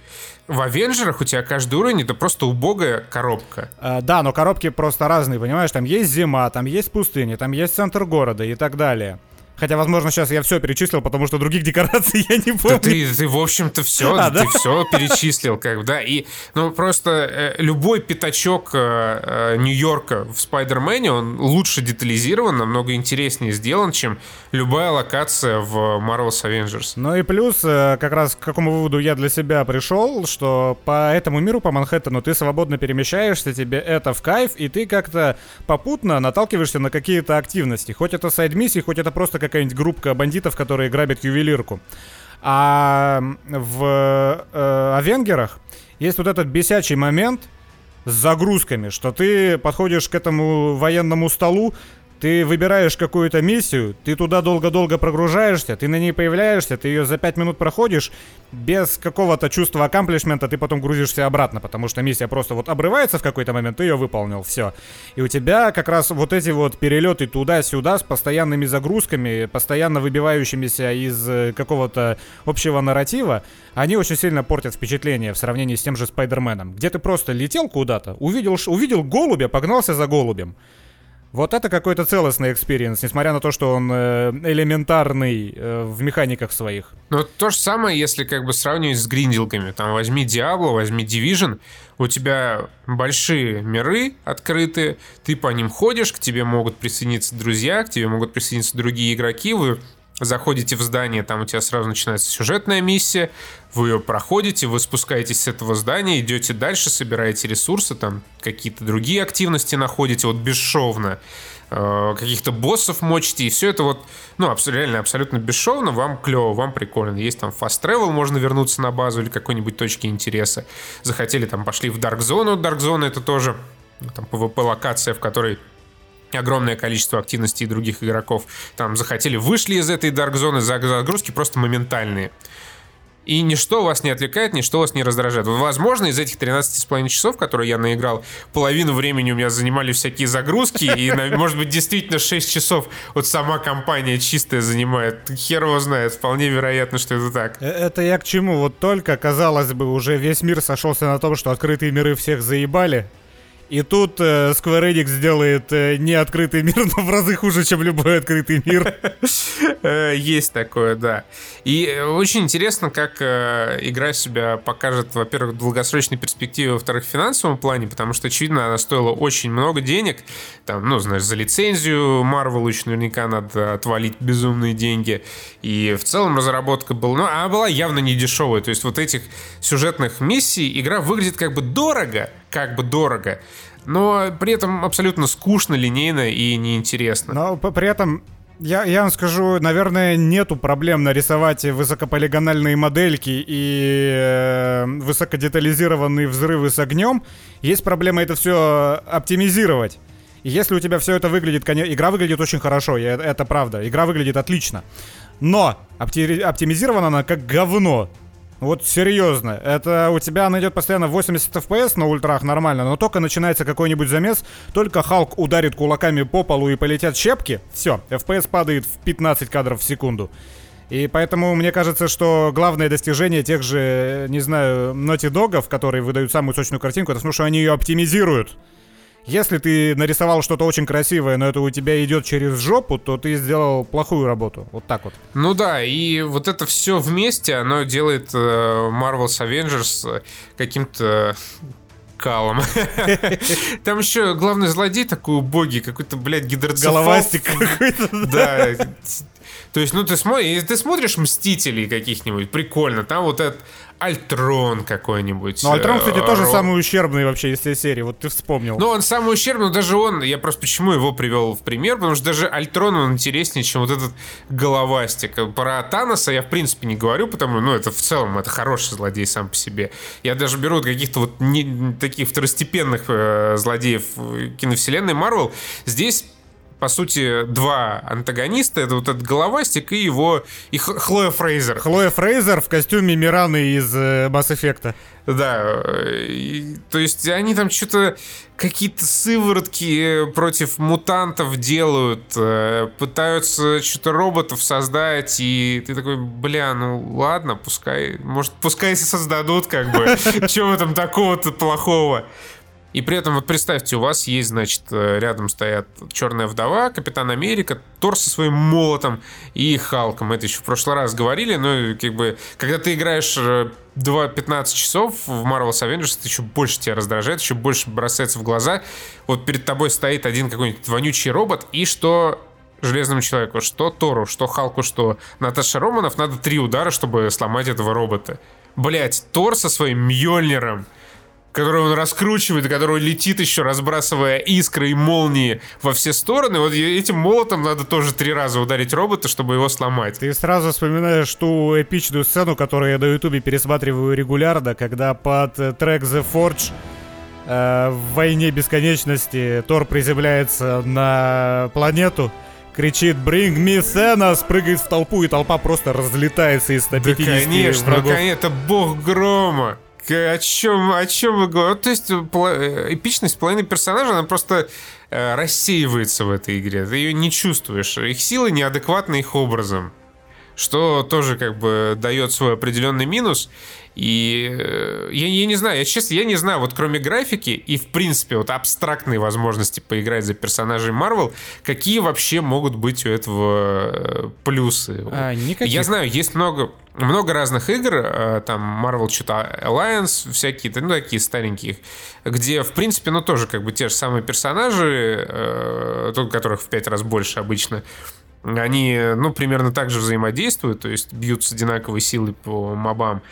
В Авенджерах у тебя каждый уровень это просто убогая коробка. А, да, но коробки просто разные, понимаешь? Там есть зима, там есть пустыня, там есть центр города и так далее. Хотя, возможно, сейчас я все перечислил, потому что других декораций я не помню. Да ты, ты в общем-то, все, а, ты да? все перечислил, как бы, да. И, ну, просто э, любой пятачок э, э, Нью-Йорка в Спайдермене, он лучше детализирован, намного интереснее сделан, чем любая локация в Marvel's Avengers. Ну и плюс, э, как раз к какому выводу я для себя пришел, что по этому миру, по Манхэттену, ты свободно перемещаешься, тебе это в кайф, и ты как-то попутно наталкиваешься на какие-то активности. Хоть это сайд-миссии, хоть это просто какая-нибудь группка бандитов, которые грабят ювелирку. А в э, Авенгерах есть вот этот бесячий момент с загрузками, что ты подходишь к этому военному столу, ты выбираешь какую-то миссию, ты туда долго-долго прогружаешься, ты на ней появляешься, ты ее за 5 минут проходишь, без какого-то чувства аккомплишмента ты потом грузишься обратно, потому что миссия просто вот обрывается в какой-то момент, ты ее выполнил, все. И у тебя как раз вот эти вот перелеты туда-сюда с постоянными загрузками, постоянно выбивающимися из э, какого-то общего нарратива, они очень сильно портят впечатление в сравнении с тем же Spider-Man ом, где ты просто летел куда-то, увидел, увидел голубя, погнался за голубем. Вот это какой-то целостный experience, несмотря на то, что он э, элементарный э, в механиках своих. Ну, то же самое, если как бы сравнивать с гриндилками. Там возьми Diablo, возьми Division, у тебя большие миры открыты, ты по ним ходишь, к тебе могут присоединиться друзья, к тебе могут присоединиться другие игроки, вы заходите в здание, там у тебя сразу начинается сюжетная миссия, вы ее проходите, вы спускаетесь с этого здания, идете дальше, собираете ресурсы, там какие-то другие активности находите, вот бесшовно, э, каких-то боссов мочите, и все это вот, ну, реально абсолютно бесшовно, вам клево, вам прикольно. Есть там fast travel, можно вернуться на базу или какой-нибудь точки интереса. Захотели, там, пошли в Dark Zone, Dark Zone это тоже там PvP-локация, в которой огромное количество активности других игроков там захотели, вышли из этой Dark Zone, загрузки просто моментальные. И ничто вас не отвлекает, ничто вас не раздражает. Возможно, из этих 13,5 часов, которые я наиграл, половину времени у меня занимали всякие загрузки, и, может быть, действительно 6 часов вот сама компания чистая занимает. Хер его знает, вполне вероятно, что это так. Э, это я к чему? Вот только, казалось бы, уже весь мир сошелся на том, что открытые миры всех заебали, И тут э, Square Enix сделает э, не открытый мир, но в разы хуже, чем любой открытый мир. Э, есть такое, да. И э, очень интересно, как э, игра себя покажет, во-первых, в долгосрочной перспективе, во-вторых, в финансовом плане, потому что, очевидно, она стоила очень много денег. Там, ну, знаешь, за лицензию Marvel очень наверняка надо отвалить безумные деньги. И в целом разработка была, ну, она была явно не дешевая. То есть вот этих сюжетных миссий игра выглядит как бы дорого, как бы дорого, но при этом абсолютно скучно, линейно и неинтересно. Но при этом я, я вам скажу, наверное, нету проблем нарисовать высокополигональные модельки и э, высокодетализированные взрывы с огнем. Есть проблема это все оптимизировать. И если у тебя все это выглядит, конечно, игра выглядит очень хорошо, это, это правда, игра выглядит отлично. Но опти- оптимизирована она как говно. Вот серьезно, это у тебя она идет постоянно 80 FPS на ультрах нормально, но только начинается какой-нибудь замес, только Халк ударит кулаками по полу и полетят щепки, все, FPS падает в 15 кадров в секунду. И поэтому мне кажется, что главное достижение тех же, не знаю, Naughty Dog'ов, которые выдают самую сочную картинку, это то, что они ее оптимизируют. Если ты нарисовал что-то очень красивое, но это у тебя идет через жопу, то ты сделал плохую работу. Вот так вот. Ну да, и вот это все вместе, оно делает э, Marvel's Avengers э, каким-то калом. Там еще главный злодей такой убогий, какой-то, блядь, гидроцефал. Головастик какой-то. Да. То есть, ну, ты смотришь, ты смотришь «Мстителей» каких-нибудь, прикольно, там вот этот Альтрон какой-нибудь. Ну, Альтрон, кстати, э, тоже самый ущербный вообще из всей серии, вот ты вспомнил. Ну, он самый ущербный, но даже он, я просто почему его привел в пример, потому что даже Альтрон, он интереснее, чем вот этот головастик. Про Таноса я, в принципе, не говорю, потому ну, это в целом, это хороший злодей сам по себе. Я даже беру каких-то вот не, таких второстепенных э, злодеев киновселенной Марвел. Здесь по сути, два антагониста. Это вот этот головастик и его... И Хлоя Фрейзер. Хлоя Фрейзер в костюме Мираны из э, Mass Effect. Да. И, то есть они там что-то... Какие-то сыворотки против мутантов делают, э, пытаются что-то роботов создать, и ты такой, бля, ну ладно, пускай, может, пускай создадут, как бы, чего этом такого-то плохого. И при этом вот представьте, у вас есть, значит, э, рядом стоят Черная Вдова, Капитан Америка, Тор со своим молотом и Халком. Это еще в прошлый раз говорили, но как бы, когда ты играешь 2-15 э, часов в Marvel's Avengers, это еще больше тебя раздражает, еще больше бросается в глаза. Вот перед тобой стоит один какой-нибудь вонючий робот, и что Железному человеку, что Тору, что Халку, что Наташа Романов, надо три удара, чтобы сломать этого робота. Блять, Тор со своим Мьёльниром которую он раскручивает, который летит еще, разбрасывая искры и молнии во все стороны. Вот этим молотом надо тоже три раза ударить робота, чтобы его сломать. Ты сразу вспоминаешь ту эпичную сцену, которую я на ютубе пересматриваю регулярно, когда под э, трек The Forge э, в войне бесконечности Тор приземляется на планету, кричит «Bring me Thanos!», прыгает в толпу, и толпа просто разлетается из 150 да, конечно, врагов. Ну, конечно, это бог грома о чем, о чем вы говорите? То есть э, эпичность половины персонажа, она просто э, рассеивается в этой игре. Ты ее не чувствуешь. Их силы неадекватны их образом. Что тоже как бы дает свой определенный минус. И э, я, я не знаю, я честно, я не знаю, вот кроме графики и, в принципе, вот абстрактной возможности поиграть за персонажей Марвел, какие вообще могут быть у этого э, плюсы? А, никаких. Я знаю, есть много, много разных игр, э, там Marvel что-то Alliance, всякие, ну, такие старенькие, где, в принципе, ну, тоже как бы те же самые персонажи, только которых в пять раз больше обычно, они, ну, примерно так же взаимодействуют, то есть бьют с одинаковой силой по мобам.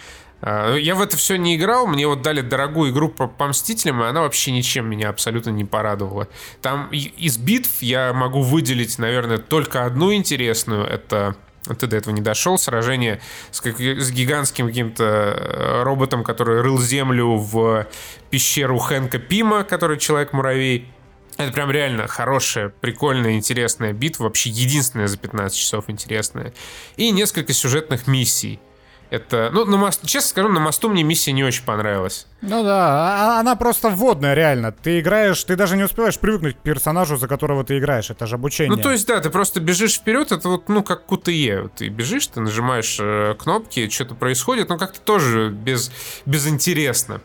А, я в это все не играл, мне вот дали дорогую игру по, по Мстителям, и она вообще ничем меня абсолютно не порадовала. Там из битв я могу выделить, наверное, только одну интересную, это ты до этого не дошел, сражение с, как, с гигантским каким-то э, роботом, который рыл землю в пещеру Хэнка Пима, который человек-муравей. Это прям реально хорошая, прикольная, интересная битва, вообще единственная за 15 часов интересная. И несколько сюжетных миссий. Это, ну, на мост, честно скажу, на мосту мне миссия не очень понравилась. Ну да, а, а она просто вводная, реально. Ты играешь, ты даже не успеваешь привыкнуть к персонажу, за которого ты играешь. Это же обучение. Ну, то есть, да, ты просто бежишь вперед, это вот, ну, как QTE. Ты бежишь, ты нажимаешь э, кнопки, что-то происходит, но как-то тоже без, безинтересно.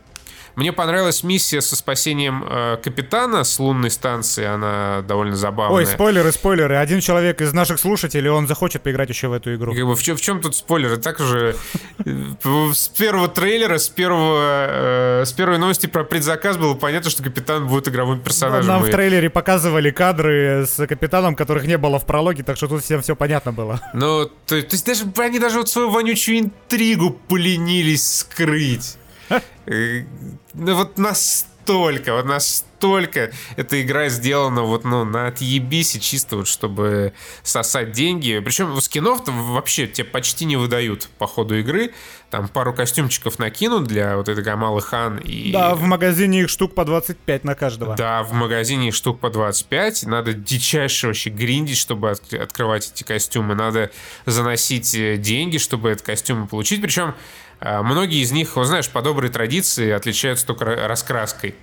Мне понравилась миссия со спасением э, капитана с лунной станции, она довольно забавная. Ой, спойлеры, спойлеры. Один человек из наших слушателей, он захочет поиграть еще в эту игру. Как бы, в, чем, в чем тут спойлеры? Так уже э, с первого трейлера, с, первого, э, с первой новости про предзаказ было понятно, что капитан будет игровым персонажем. Нам в трейлере показывали кадры с капитаном, которых не было в прологе, так что тут всем все понятно было. Ну, то, то есть даже они даже вот свою вонючую интригу поленились скрыть. Ну вот настолько, вот настолько эта игра сделана вот, ну, на отъебисе чисто вот, чтобы сосать деньги. Причем скинов-то вообще тебе почти не выдают по ходу игры. Там пару костюмчиков накинут для вот этой Гамалы Хан. И... Да, в магазине их штук по 25 на каждого. Да, в магазине их штук по 25. Надо дичайше вообще гриндить, чтобы от- открывать эти костюмы. Надо заносить э, деньги, чтобы этот костюм получить. Причем Многие из них, вот знаешь, по доброй традиции отличаются только раскраской.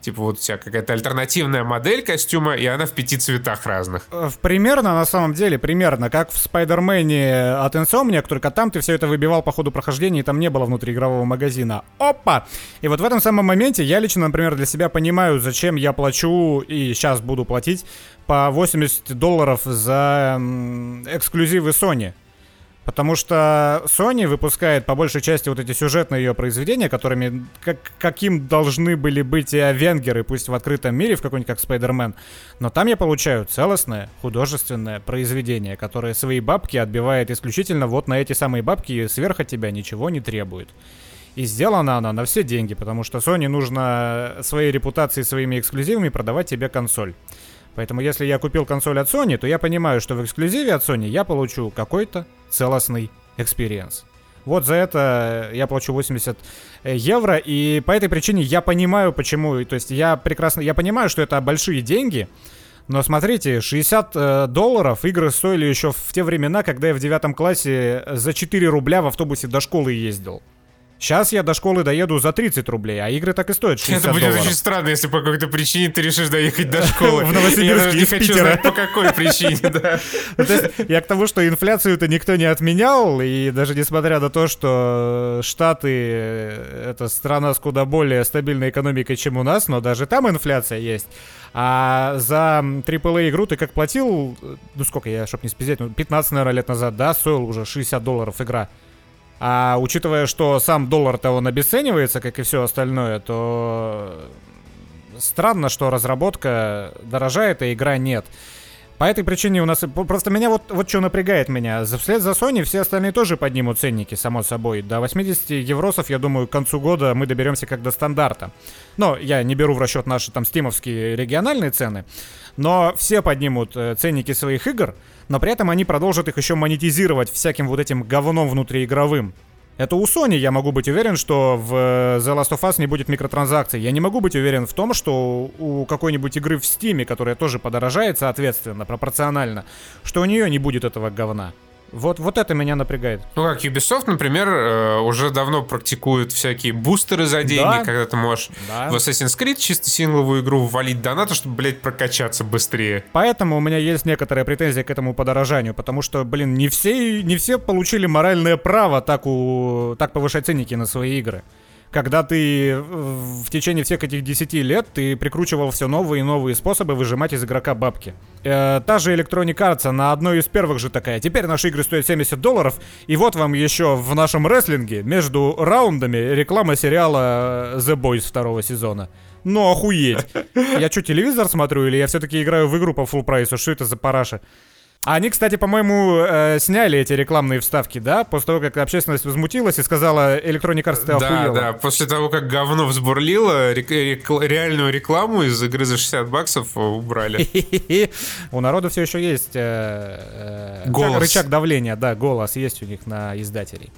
Типа вот у тебя какая-то альтернативная модель костюма, и она в пяти цветах разных. В примерно, на самом деле, примерно, как в Спайдермене от Insomniac, только там ты все это выбивал по ходу прохождения, и там не было внутриигрового магазина. Опа! И вот в этом самом моменте я лично, например, для себя понимаю, зачем я плачу, и сейчас буду платить, по 80 долларов за эксклюзивы Sony. Потому что Sony выпускает по большей части вот эти сюжетные ее произведения, которыми как, каким должны были быть и Авенгеры, пусть в открытом мире, в какой-нибудь как Спайдермен. Но там я получаю целостное художественное произведение, которое свои бабки отбивает исключительно вот на эти самые бабки и сверх тебя ничего не требует. И сделана она на все деньги, потому что Sony нужно своей репутацией, своими эксклюзивами продавать тебе консоль. Поэтому если я купил консоль от Sony, то я понимаю, что в эксклюзиве от Sony я получу какой-то целостный experience. Вот за это я плачу 80 евро, и по этой причине я понимаю, почему. То есть я прекрасно, я понимаю, что это большие деньги, но смотрите, 60 э, долларов игры стоили еще в те времена, когда я в девятом классе за 4 рубля в автобусе до школы ездил. Сейчас я до школы доеду за 30 рублей, а игры так и стоят 60 Это будет долларов. очень странно, если по какой-то причине ты решишь доехать до школы. В Новосибирске Я даже не из хочу Питера. знать, по какой причине, да. Ну, я к тому, что инфляцию-то никто не отменял, и даже несмотря на то, что Штаты э, — это страна с куда более стабильной экономикой, чем у нас, но даже там инфляция есть. А за AAA игру ты как платил, э, ну сколько я, чтоб не спиздеть, ну 15, наверное, лет назад, да, стоил уже 60 долларов игра. А учитывая, что сам доллар-то он обесценивается, как и все остальное, то странно, что разработка дорожает, а игра нет. По этой причине у нас... Просто меня вот, вот что напрягает меня. Вслед за Sony все остальные тоже поднимут ценники, само собой. До 80 евросов, я думаю, к концу года мы доберемся как до стандарта. Но я не беру в расчет наши там стимовские региональные цены. Но все поднимут э, ценники своих игр, но при этом они продолжат их еще монетизировать всяким вот этим говном внутриигровым. Это у Sony я могу быть уверен, что в э, The Last of Us не будет микротранзакций. Я не могу быть уверен в том, что у какой-нибудь игры в Steam, которая тоже подорожает, соответственно, пропорционально, что у нее не будет этого говна. Вот, вот это меня напрягает. Ну как, Ubisoft, например, э, уже давно практикует всякие бустеры за деньги, Да. когда ты можешь Да. в Assassin's Creed чисто сингловую игру ввалить донаты, чтобы, блядь, прокачаться быстрее. Поэтому у меня есть некоторая претензия к этому подорожанию, потому что, блин, не все, не все получили моральное право так, у, так повышать ценники на свои игры. Когда ты э, в течение всех этих 10 лет ты прикручивал все новые и новые способы выжимать из игрока бабки. Э, та же Electronic Arts, на одной из первых же такая. Теперь наши игры стоят 70 долларов, и вот вам еще в нашем рестлинге между раундами реклама сериала The Boys второго сезона. Ну охуеть. Я что, телевизор смотрю, или я все-таки играю в игру по full прайсу? Что это за параша? А Они, кстати, по-моему, э, сняли эти рекламные вставки, да? После того, как общественность возмутилась и сказала, Electronic Arts, ты Да, охуела. да, после того, как говно взбурлило, рек- рекл- реальную рекламу из игры за 60 баксов убрали. У народа все еще есть э, э, Голос. рычаг давления, да, голос есть у них на издателей.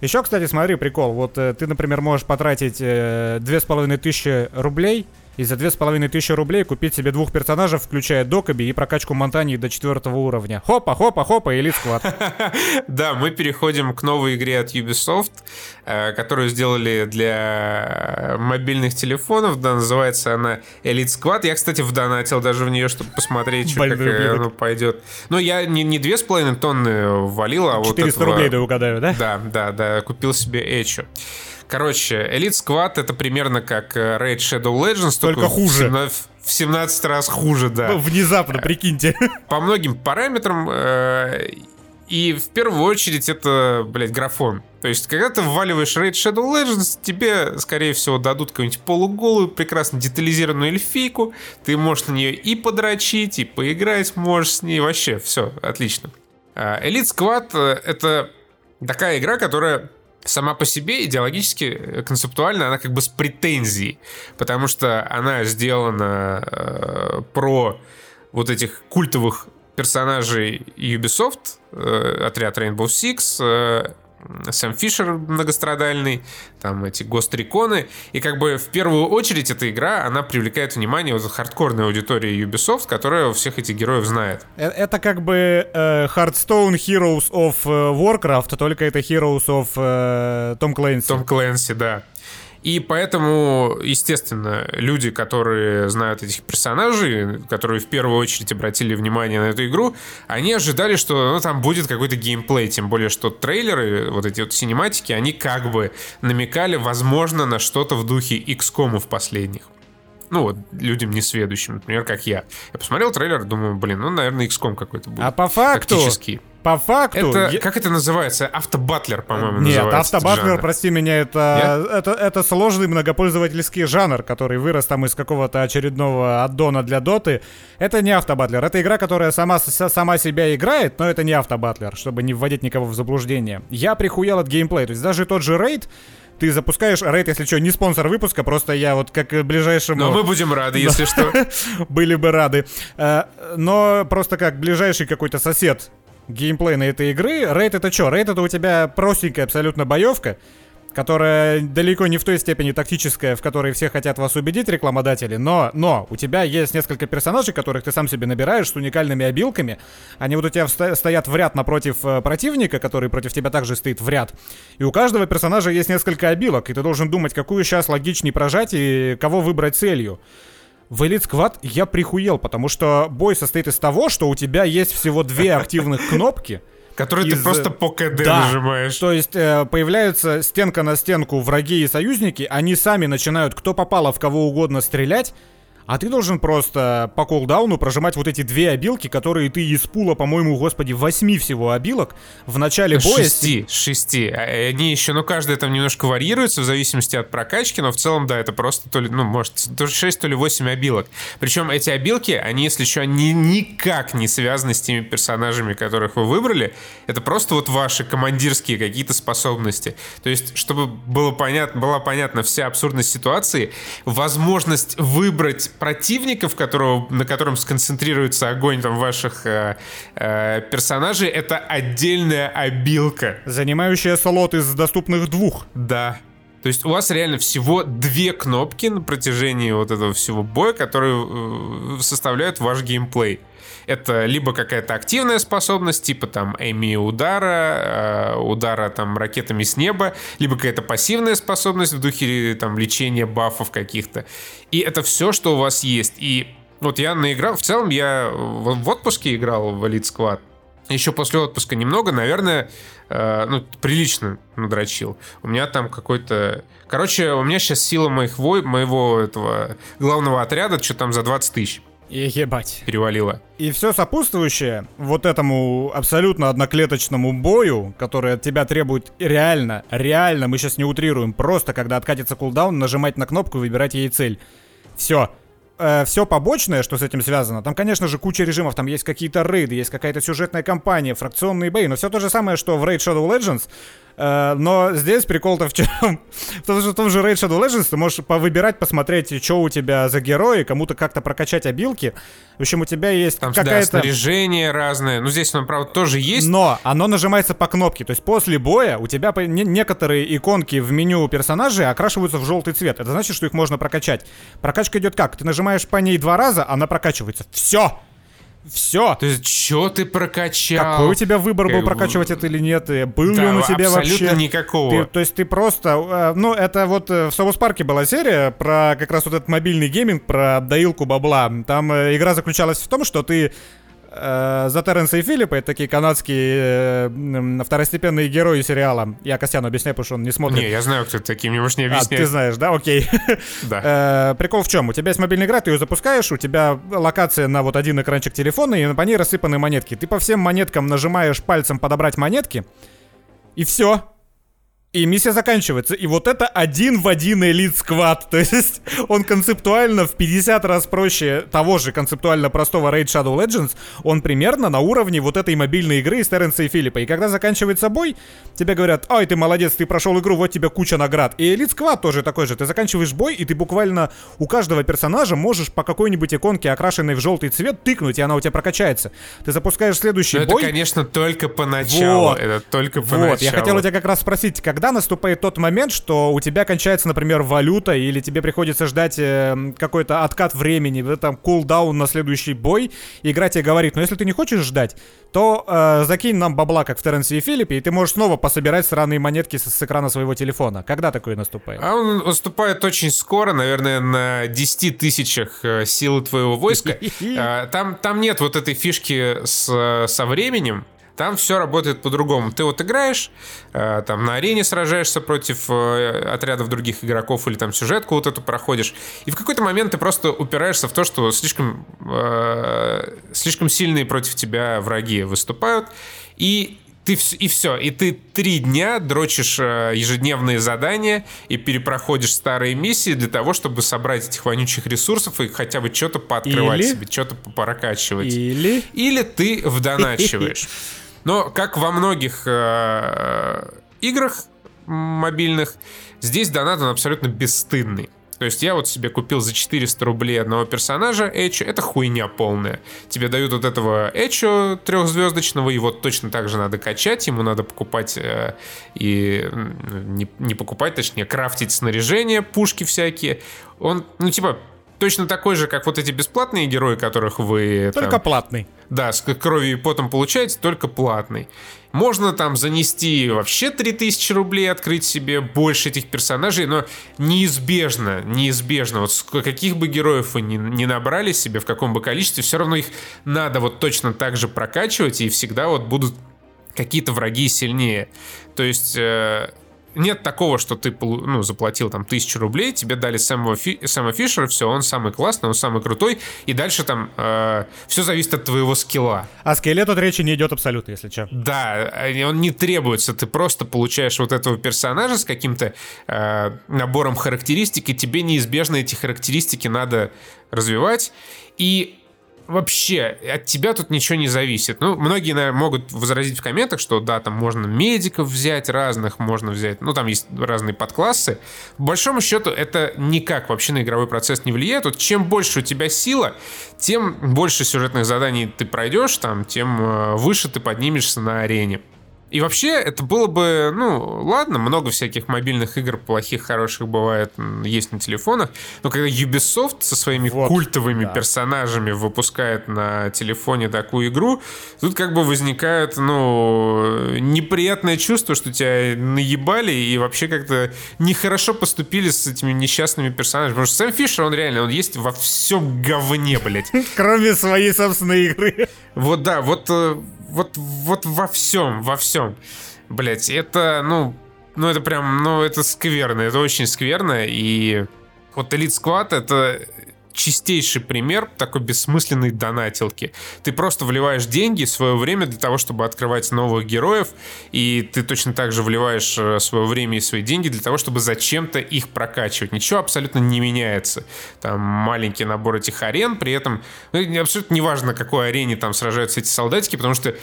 Еще, кстати, смотри, прикол. Вот э, ты, например, можешь потратить две с половиной тысячи рублей и за две с половиной тысячи рублей купить себе двух персонажей, включая Докоби и прокачку Монтани до четвертого уровня. Хопа, хопа, хопа, Элит Сквад. Да, мы переходим к новой игре от Ubisoft, э, которую сделали для мобильных телефонов. Да, называется она Elite Squad. Я, кстати, вдонатил даже в нее, чтобы посмотреть, что, как оно пойдет. Но я не, не 2,5 тонны валил, а вот 400 этого- рублей, да угадаю, да? Да, да, да, купил себе Эчу. Короче, Elite Squad это примерно как э, Raid Shadow Legends, только, только хуже. В 17 раз хуже, да. Внезапно, прикиньте. По многим параметрам э, и в первую очередь это, блядь, графон. То есть, когда ты вваливаешь Raid Shadow Legends, тебе, скорее всего, дадут какую-нибудь полуголую, прекрасно детализированную эльфийку. Ты можешь на нее и подрочить, и поиграть можешь с ней. Вообще, все, отлично. Elite Squad — это такая игра, которая сама по себе идеологически, э, концептуально, она как бы с претензией. Потому что она сделана э, про вот этих культовых персонажей Ubisoft, э, отряд Rainbow Six, э, Сэм Фишер многострадальный, там эти гостриконы. И как бы в первую очередь эта игра, она привлекает внимание вот хардкорной аудитории Ubisoft, которая всех этих героев знает. Э, это как бы э, Hearthstone Heroes of э, Warcraft, только это Heroes of э, Tom Clancy. Том Clancy, да. И поэтому, естественно, люди, которые знают этих персонажей, которые в первую очередь обратили внимание на эту игру, они ожидали, что ну, там будет какой-то геймплей. Тем более, что трейлеры, вот эти вот синематики, они как бы намекали, возможно, на что-то в духе XCOM в последних ну вот, людям несведущим, например, как я. Я посмотрел трейлер, думаю, блин, ну, наверное, XCOM какой-то будет. А по факту, тактический. По факту... Это, я... Как это называется? Автобатлер, по-моему, Нет, называется. автобатлер, прости меня, это, это, это сложный многопользовательский жанр, который вырос там из какого-то очередного аддона для доты. Это не автобатлер, это игра, которая сама, сама себя играет, но это не автобатлер, чтобы не вводить никого в заблуждение. Я прихуел от геймплея, то есть даже тот же рейд, ты запускаешь рейд, если что, не спонсор выпуска, просто я вот как ближайшему... Но мы будем рады, если что. Были бы рады. Э, но просто как ближайший какой-то сосед геймплей на этой игры. Рейд это что? Рейд это у тебя простенькая абсолютно боевка, которая далеко не в той степени тактическая, в которой все хотят вас убедить, рекламодатели, но, но у тебя есть несколько персонажей, которых ты сам себе набираешь с уникальными обилками. Они вот у тебя стоят в ряд напротив э, противника, который против тебя также стоит в ряд. И у каждого персонажа есть несколько обилок, и ты должен думать, какую сейчас логичнее прожать и кого выбрать целью. В Elite Squad я прихуел, потому что бой состоит из того, что у тебя есть всего две активных кнопки. Которые из... ты просто по КД да. нажимаешь. То есть э, появляются стенка на стенку враги и союзники, они сами начинают кто попало в кого угодно стрелять, а ты должен просто по колдауну прожимать вот эти две обилки, которые ты из пула, по-моему, господи, восьми всего обилок в начале боя. Шести, шести. А, они еще, ну, каждая там немножко варьируется в зависимости от прокачки, но в целом, да, это просто то ли, ну, может, то ли 6, то ли 8 обилок. Причем эти обилки, они, если еще, они никак не связаны с теми персонажами, которых вы выбрали. Это просто вот ваши командирские какие-то способности. То есть, чтобы было понятно, была понятна вся абсурдность ситуации, возможность выбрать противников, которого, на котором сконцентрируется огонь там ваших э, э, персонажей, это отдельная обилка. Занимающая слот из доступных двух. Да. То есть у вас реально всего две кнопки на протяжении вот этого всего боя, которые э, составляют ваш геймплей. Это либо какая-то активная способность, типа там эми удара, э, удара там ракетами с неба, либо какая-то пассивная способность в духе там лечения бафов каких-то. И это все, что у вас есть. И вот я наиграл, в целом я в отпуске играл в Elite Squad. Еще после отпуска немного, наверное, э, ну, прилично надрочил. У меня там какой-то... Короче, у меня сейчас сила моих вой... моего этого главного отряда, что там за 20 тысяч. Ебать. Перевалило. И все сопутствующее вот этому абсолютно одноклеточному бою, который от тебя требует реально, реально, мы сейчас не утрируем, просто когда откатится кулдаун, нажимать на кнопку и выбирать ей цель. Все. Э, все побочное, что с этим связано, там, конечно же, куча режимов, там есть какие-то рейды, есть какая-то сюжетная кампания, фракционные бои, но все то же самое, что в Raid Shadow Legends, но здесь прикол-то в чем? в, том, что в том же Raid Shadow Legends ты можешь повыбирать, посмотреть, что у тебя за герои, кому-то как-то прокачать обилки. В общем, у тебя есть Там, какая-то... Да, снаряжение разное. Ну, здесь оно, правда, тоже есть. Но оно нажимается по кнопке. То есть после боя у тебя некоторые иконки в меню персонажей окрашиваются в желтый цвет. Это значит, что их можно прокачать. Прокачка идет как? Ты нажимаешь по ней два раза, она прокачивается. Все! Все. То есть, что ты прокачал? Какой у тебя выбор был, прокачивать это или нет? Был да, ли он у тебя абсолютно вообще? никакого. Ты, то есть ты просто... Э, ну, это вот э, в South Park е была серия про как раз вот этот мобильный гейминг, про доилку бабла. Там э, игра заключалась в том, что ты э, за Терренса и Филиппа, это такие канадские э, второстепенные герои сериала. Я Костяну объясняю, потому что он не смотрит. Не, я знаю, кто это такие, мне можешь не объяснять. А, ты знаешь, да? Окей. Да. Э, прикол в чем? У тебя есть мобильная игра, ты ее запускаешь, у тебя локация на вот один экранчик телефона, и по ней рассыпаны монетки. Ты по всем монеткам нажимаешь пальцем подобрать монетки, и все. И миссия заканчивается. И вот это один в один элит сквад. То есть он концептуально в 50 раз проще того же концептуально простого Raid Shadow Legends. Он примерно на уровне вот этой мобильной игры из Терренса и Филиппа. И когда заканчивается бой, тебе говорят, ой, ты молодец, ты прошел игру, вот тебе куча наград. И элит сквад тоже такой же. Ты заканчиваешь бой, и ты буквально у каждого персонажа можешь по какой-нибудь иконке, окрашенной в желтый цвет, тыкнуть, и она у тебя прокачается. Ты запускаешь следующий Но бой. это, конечно, только поначалу. Вот. Это только поначалу. Вот, я хотел у тебя как раз спросить, когда наступает тот момент, что у тебя кончается, например, валюта, или тебе приходится ждать э, какой-то откат времени, этом кулдаун на следующий бой, и игра тебе говорит, но если ты не хочешь ждать, то э, закинь нам бабла, как в Терренсе и Филиппе, и ты можешь снова пособирать сраные монетки с, с экрана своего телефона. Когда такое наступает? А он наступает очень скоро, наверное, на 10 тысячах э, силы твоего войска. А, Там, там нет вот этой фишки с, со временем. Там все работает по-другому. Ты вот играешь, э, там на арене сражаешься против э, отрядов других игроков или там сюжетку вот эту проходишь, и в какой-то момент ты просто упираешься в то, что слишком, э, слишком сильные против тебя враги выступают, и ты и все, и ты три дня дрочишь э, ежедневные задания и перепроходишь старые миссии для того, чтобы собрать этих вонючих ресурсов и хотя бы что-то пооткрывать Или- себе, что-то прокачивать. Или... Или ты вдоначиваешь. Но, как во многих э, играх мобильных, здесь донат он абсолютно бесстыдный. То есть я вот себе купил за 400 рублей одного персонажа Эчо, это хуйня полная. Тебе дают вот этого Эчо трехзвездочного, его точно так же надо качать, ему надо покупать э, и не, не покупать, точнее, крафтить снаряжение, пушки всякие. Он, ну типа, точно такой же, как вот эти бесплатные герои, которых вы... там, Только платный. да, с кровью и потом получаете, только платный. Можно там занести вообще 3000 рублей, открыть себе больше этих персонажей, но неизбежно, неизбежно, вот каких бы героев вы ни, ни набрали себе, в каком бы количестве, все равно их надо вот точно так же прокачивать, и всегда вот будут какие-то враги сильнее. То есть э, нет такого, что ты ну, заплатил там тысячу рублей, тебе дали Сэма, Фи- Сэма Фишера, все, он самый классный, он самый крутой, и дальше там все зависит от твоего скилла. О скеле тут речи не идет абсолютно, если что. Да, э, он не требуется, ты просто получаешь вот этого персонажа с каким-то э, набором характеристик, и тебе неизбежно эти характеристики надо развивать, и вообще от тебя тут ничего не зависит. Ну, многие, наверное, могут возразить в комментах, что да, там можно медиков взять разных, можно взять, ну, там есть разные подклассы. По большому счету это никак вообще на игровой процесс не влияет. Вот чем больше у тебя сила, тем больше сюжетных заданий ты пройдешь, там, тем э, выше ты поднимешься на арене. И вообще, это было бы, ну, ладно, много всяких мобильных игр плохих, хороших бывает, есть на телефонах, но когда Ubisoft со своими Вот, культовыми да. персонажами выпускает на телефоне такую игру, тут как бы возникает, ну, неприятное чувство, что тебя наебали и вообще как-то нехорошо поступили с этими несчастными персонажами. Потому что Сэм Фишер, он реально, он есть во всем говне, блядь. Кроме своей собственной игры. Вот да, вот, э, вот, вот во всем, во всем. Блять, это, ну, ну это прям, ну это скверно, это очень скверно. И вот Elite Squad это чистейший пример такой бессмысленной донатилки. Ты просто вливаешь деньги, свое время для того, чтобы открывать новых героев, и ты точно так же вливаешь э, свое время и свои деньги для того, чтобы зачем-то их прокачивать. Ничего абсолютно не меняется. Там маленький набор этих арен, при этом ну, абсолютно неважно, на какой арене там сражаются эти солдатики, потому что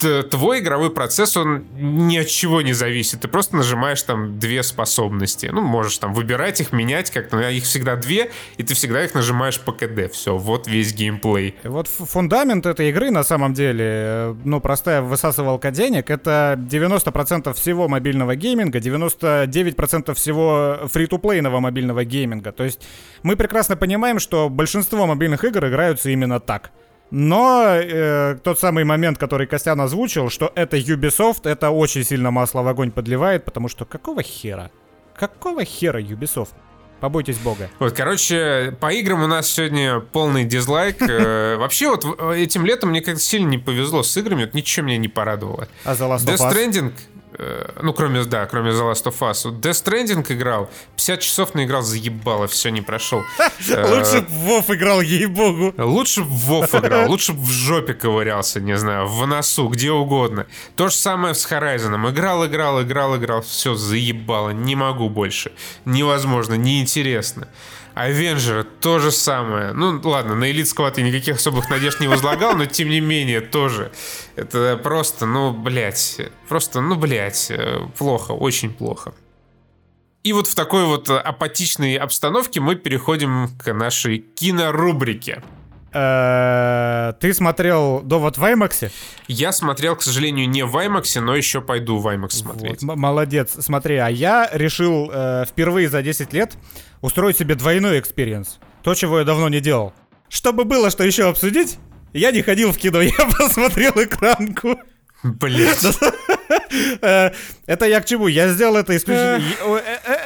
твой игровой процесс, он ни от чего не зависит. Ты просто нажимаешь там две способности. Ну, можешь там выбирать их, менять как-то. но Их всегда две, и ты всегда их нажимаешь по КД. Все, вот весь геймплей. Вот фундамент этой игры, на самом деле, э, ну, простая высасывалка денег, это 90% всего мобильного гейминга, 99% всего фри-то-плейного мобильного гейминга. То есть мы прекрасно понимаем, что большинство мобильных игр играются именно так. Но э, тот самый момент, который Костян озвучил, что это Ubisoft, это очень сильно масло в огонь подливает, потому что какого хера? Какого хера Ubisoft? Побойтесь бога. Вот, короче, по играм у нас сегодня полный дизлайк. Э, вообще, вот этим летом мне как-то сильно не повезло с играми, вот ничего меня не порадовало. А The Last of Death Us? Stranding, э, ну, кроме, да, кроме The Last of Us. Death Stranding играл, 50 часов наиграл, заебало, все, не прошел. Э, Лучше б Вов играл, ей-богу. Лучше бы в Вов играл, лучше бы в жопе ковырялся, не знаю, в носу, где угодно. То же самое с Horizon. Играл, играл, играл, играл, все, заебало, не могу больше. Невозможно, неинтересно. Авенджеры то же самое. Ну, ладно, на Squad я никаких особых надежд не возлагал, но тем не менее тоже. Это просто, ну, блядь, просто, ну, блядь, э, плохо, очень плохо. И вот в такой вот апатичной обстановке мы переходим к нашей кинорубрике. Э, Ты смотрел «Довод» в IMAX е? Я смотрел, к сожалению, не в IMAX, но еще пойду в IMAX смотреть. Вот, молодец, смотри, а я решил э, впервые за 10 лет устроить себе двойной experience. То, чего я давно не делал. Чтобы было что еще обсудить, я не ходил в кино, я посмотрел экранку. Блять. Э, Это я к чему? Я сделал это исключительно...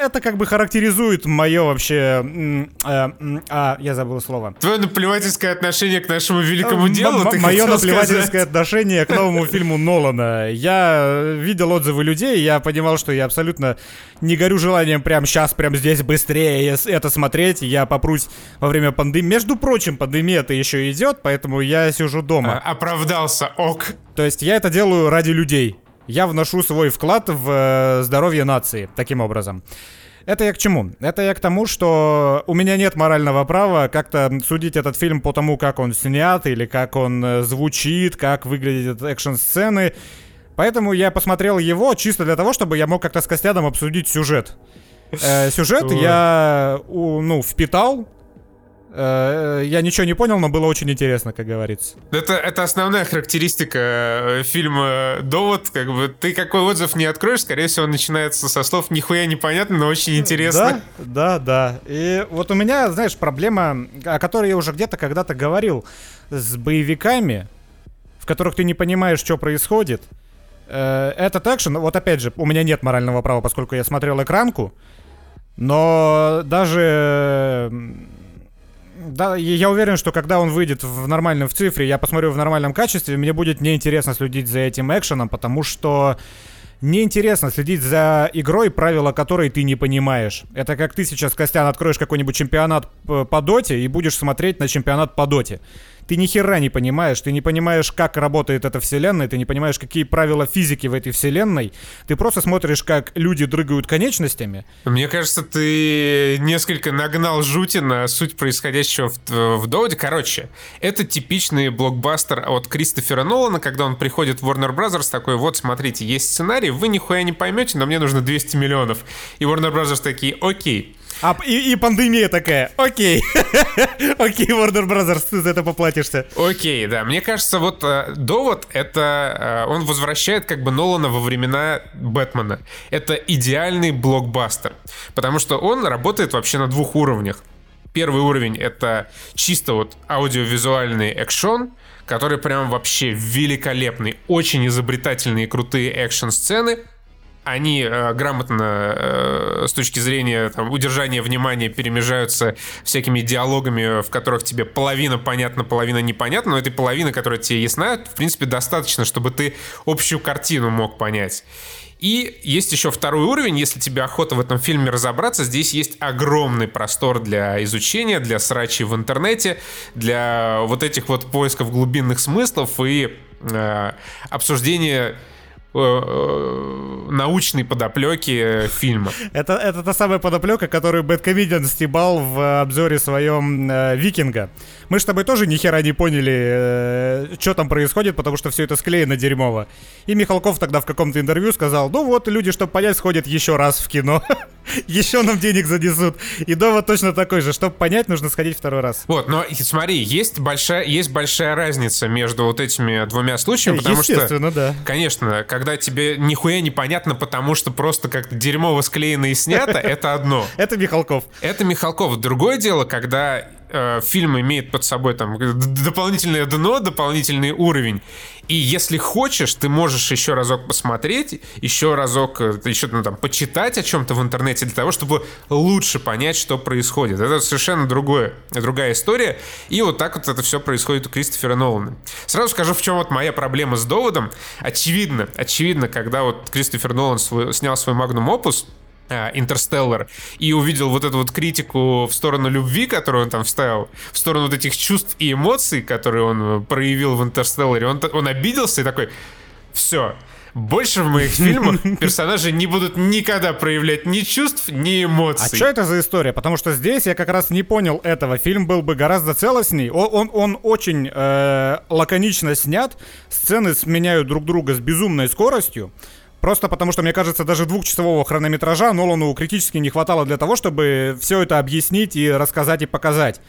э, э, Это как бы характеризует мое вообще... э, А, я забыл слово. Твое наплевательское отношение к нашему великому делу, ты Мое наплевательское отношение к новому фильму Нолана. Я э, видел отзывы людей, я понимал, что я абсолютно не горю желанием прямо сейчас, прямо здесь быстрее это смотреть. Я попрусь во время пандемии. Между прочим, пандемия это еще идет, поэтому я сижу А, дома. Оправдался, ок. То есть я это делаю ради людей. Я вношу свой вклад в э, здоровье нации таким образом. Это я к чему? Это я к тому, что у меня нет морального права как-то судить этот фильм по тому, как он снят, или как он э, звучит, как выглядят экшн-сцены. Поэтому я посмотрел его чисто для того, чтобы я мог как-то с Костядом обсудить сюжет. Э, сюжет я, у- ну, впитал. Э, я ничего не понял, но было очень интересно, как говорится. Это, это основная характеристика э, фильма «Довод». Как бы ты какой отзыв не откроешь, скорее всего, он начинается со слов «нихуя непонятно, но очень интересно». Да, да, да. И вот у меня, знаешь, проблема, о которой я уже где-то когда-то говорил, с боевиками, в которых ты не понимаешь, что происходит. Э, Этот экшен, вот опять же, у меня нет морального права, поскольку я смотрел экранку, но даже... Да, я уверен, что когда он выйдет в нормальном в цифре, я посмотрю в нормальном качестве, мне будет неинтересно следить за этим экшеном, потому что неинтересно следить за игрой, правила которой ты не понимаешь. Это как ты сейчас, Костян, откроешь какой-нибудь чемпионат п- по доте и будешь смотреть на чемпионат по доте. Ты ни хера не понимаешь, ты не понимаешь, как работает эта вселенная, ты не понимаешь, какие правила физики в этой вселенной. Ты просто смотришь, как люди дрыгают конечностями. Мне кажется, ты несколько нагнал жути на суть происходящего в, в «Доводе». Короче, это типичный блокбастер от Кристофера Нолана, когда он приходит в Warner Brothers такой, вот, смотрите, есть сценарий, вы нихуя не поймете, но мне нужно 200 миллионов. И Warner Brothers такие, окей. А, и, и пандемия такая, окей, окей, Warner Brothers, ты за это поплатишься. Окей, да. Мне кажется, вот э, довод это э, он возвращает как бы Нолана во времена Бэтмена. Это идеальный блокбастер, потому что он работает вообще на двух уровнях. Первый уровень это чисто вот аудиовизуальный экшон, который прям вообще великолепный, очень изобретательные крутые экшн-сцены. Они э, грамотно э, с точки зрения там, удержания внимания перемежаются всякими диалогами, в которых тебе половина понятна, половина непонятна, но этой половины, которая тебе ясна, в принципе, достаточно, чтобы ты общую картину мог понять. И есть еще второй уровень, если тебе охота в этом фильме разобраться, здесь есть огромный простор для изучения, для срачей в интернете, для вот этих вот поисков глубинных смыслов и э, обсуждения научной подоплеки фильма. Это, это та самая подоплека, которую Бэткомедиан стебал в обзоре своем э, Викинга. Мы с тобой тоже ни хера не поняли, что там происходит, потому что все это склеено дерьмово. И Михалков тогда в каком-то интервью сказал, ну вот, люди, чтобы понять, сходят еще раз в кино. еще нам денег занесут. И довод точно такой же. Чтобы понять, нужно сходить второй раз. Вот, но смотри, есть большая, есть большая разница между вот этими двумя случаями, потому что... Естественно, да. Конечно, когда тебе нихуя непонятно, потому что просто как-то дерьмово склеено и снято, это одно. Это Михалков. Это Михалков. Другое дело, когда э, фильм имеет под собой там дополнительное дно, дополнительный уровень. И если хочешь, ты можешь еще разок посмотреть, еще разок э, еще ну, там почитать о чем-то в интернете для того, чтобы лучше понять, что происходит. Это совершенно другое, другая история. И вот так вот это все происходит у Кристофера Нолана. Сразу скажу, в чем вот моя проблема с доводом. Очевидно, очевидно, когда вот Кристофер Нолан свой, снял свой Magnum Opus, Интерстеллар и увидел вот эту вот критику в сторону любви, которую он там вставил, в сторону вот этих чувств и эмоций, которые он проявил в Интерстелларе, он, он обиделся и такой, все, больше в моих фильмах персонажи не будут никогда проявлять ни чувств, ни эмоций. А что это за история? Потому что здесь я как раз не понял этого. Фильм был бы гораздо целостней. Он, он, он очень э, лаконично снят. Сцены сменяют друг друга с безумной скоростью. Просто потому что, мне кажется, даже двухчасового хронометража Нолану критически не хватало для того, чтобы все это объяснить и рассказать и показать.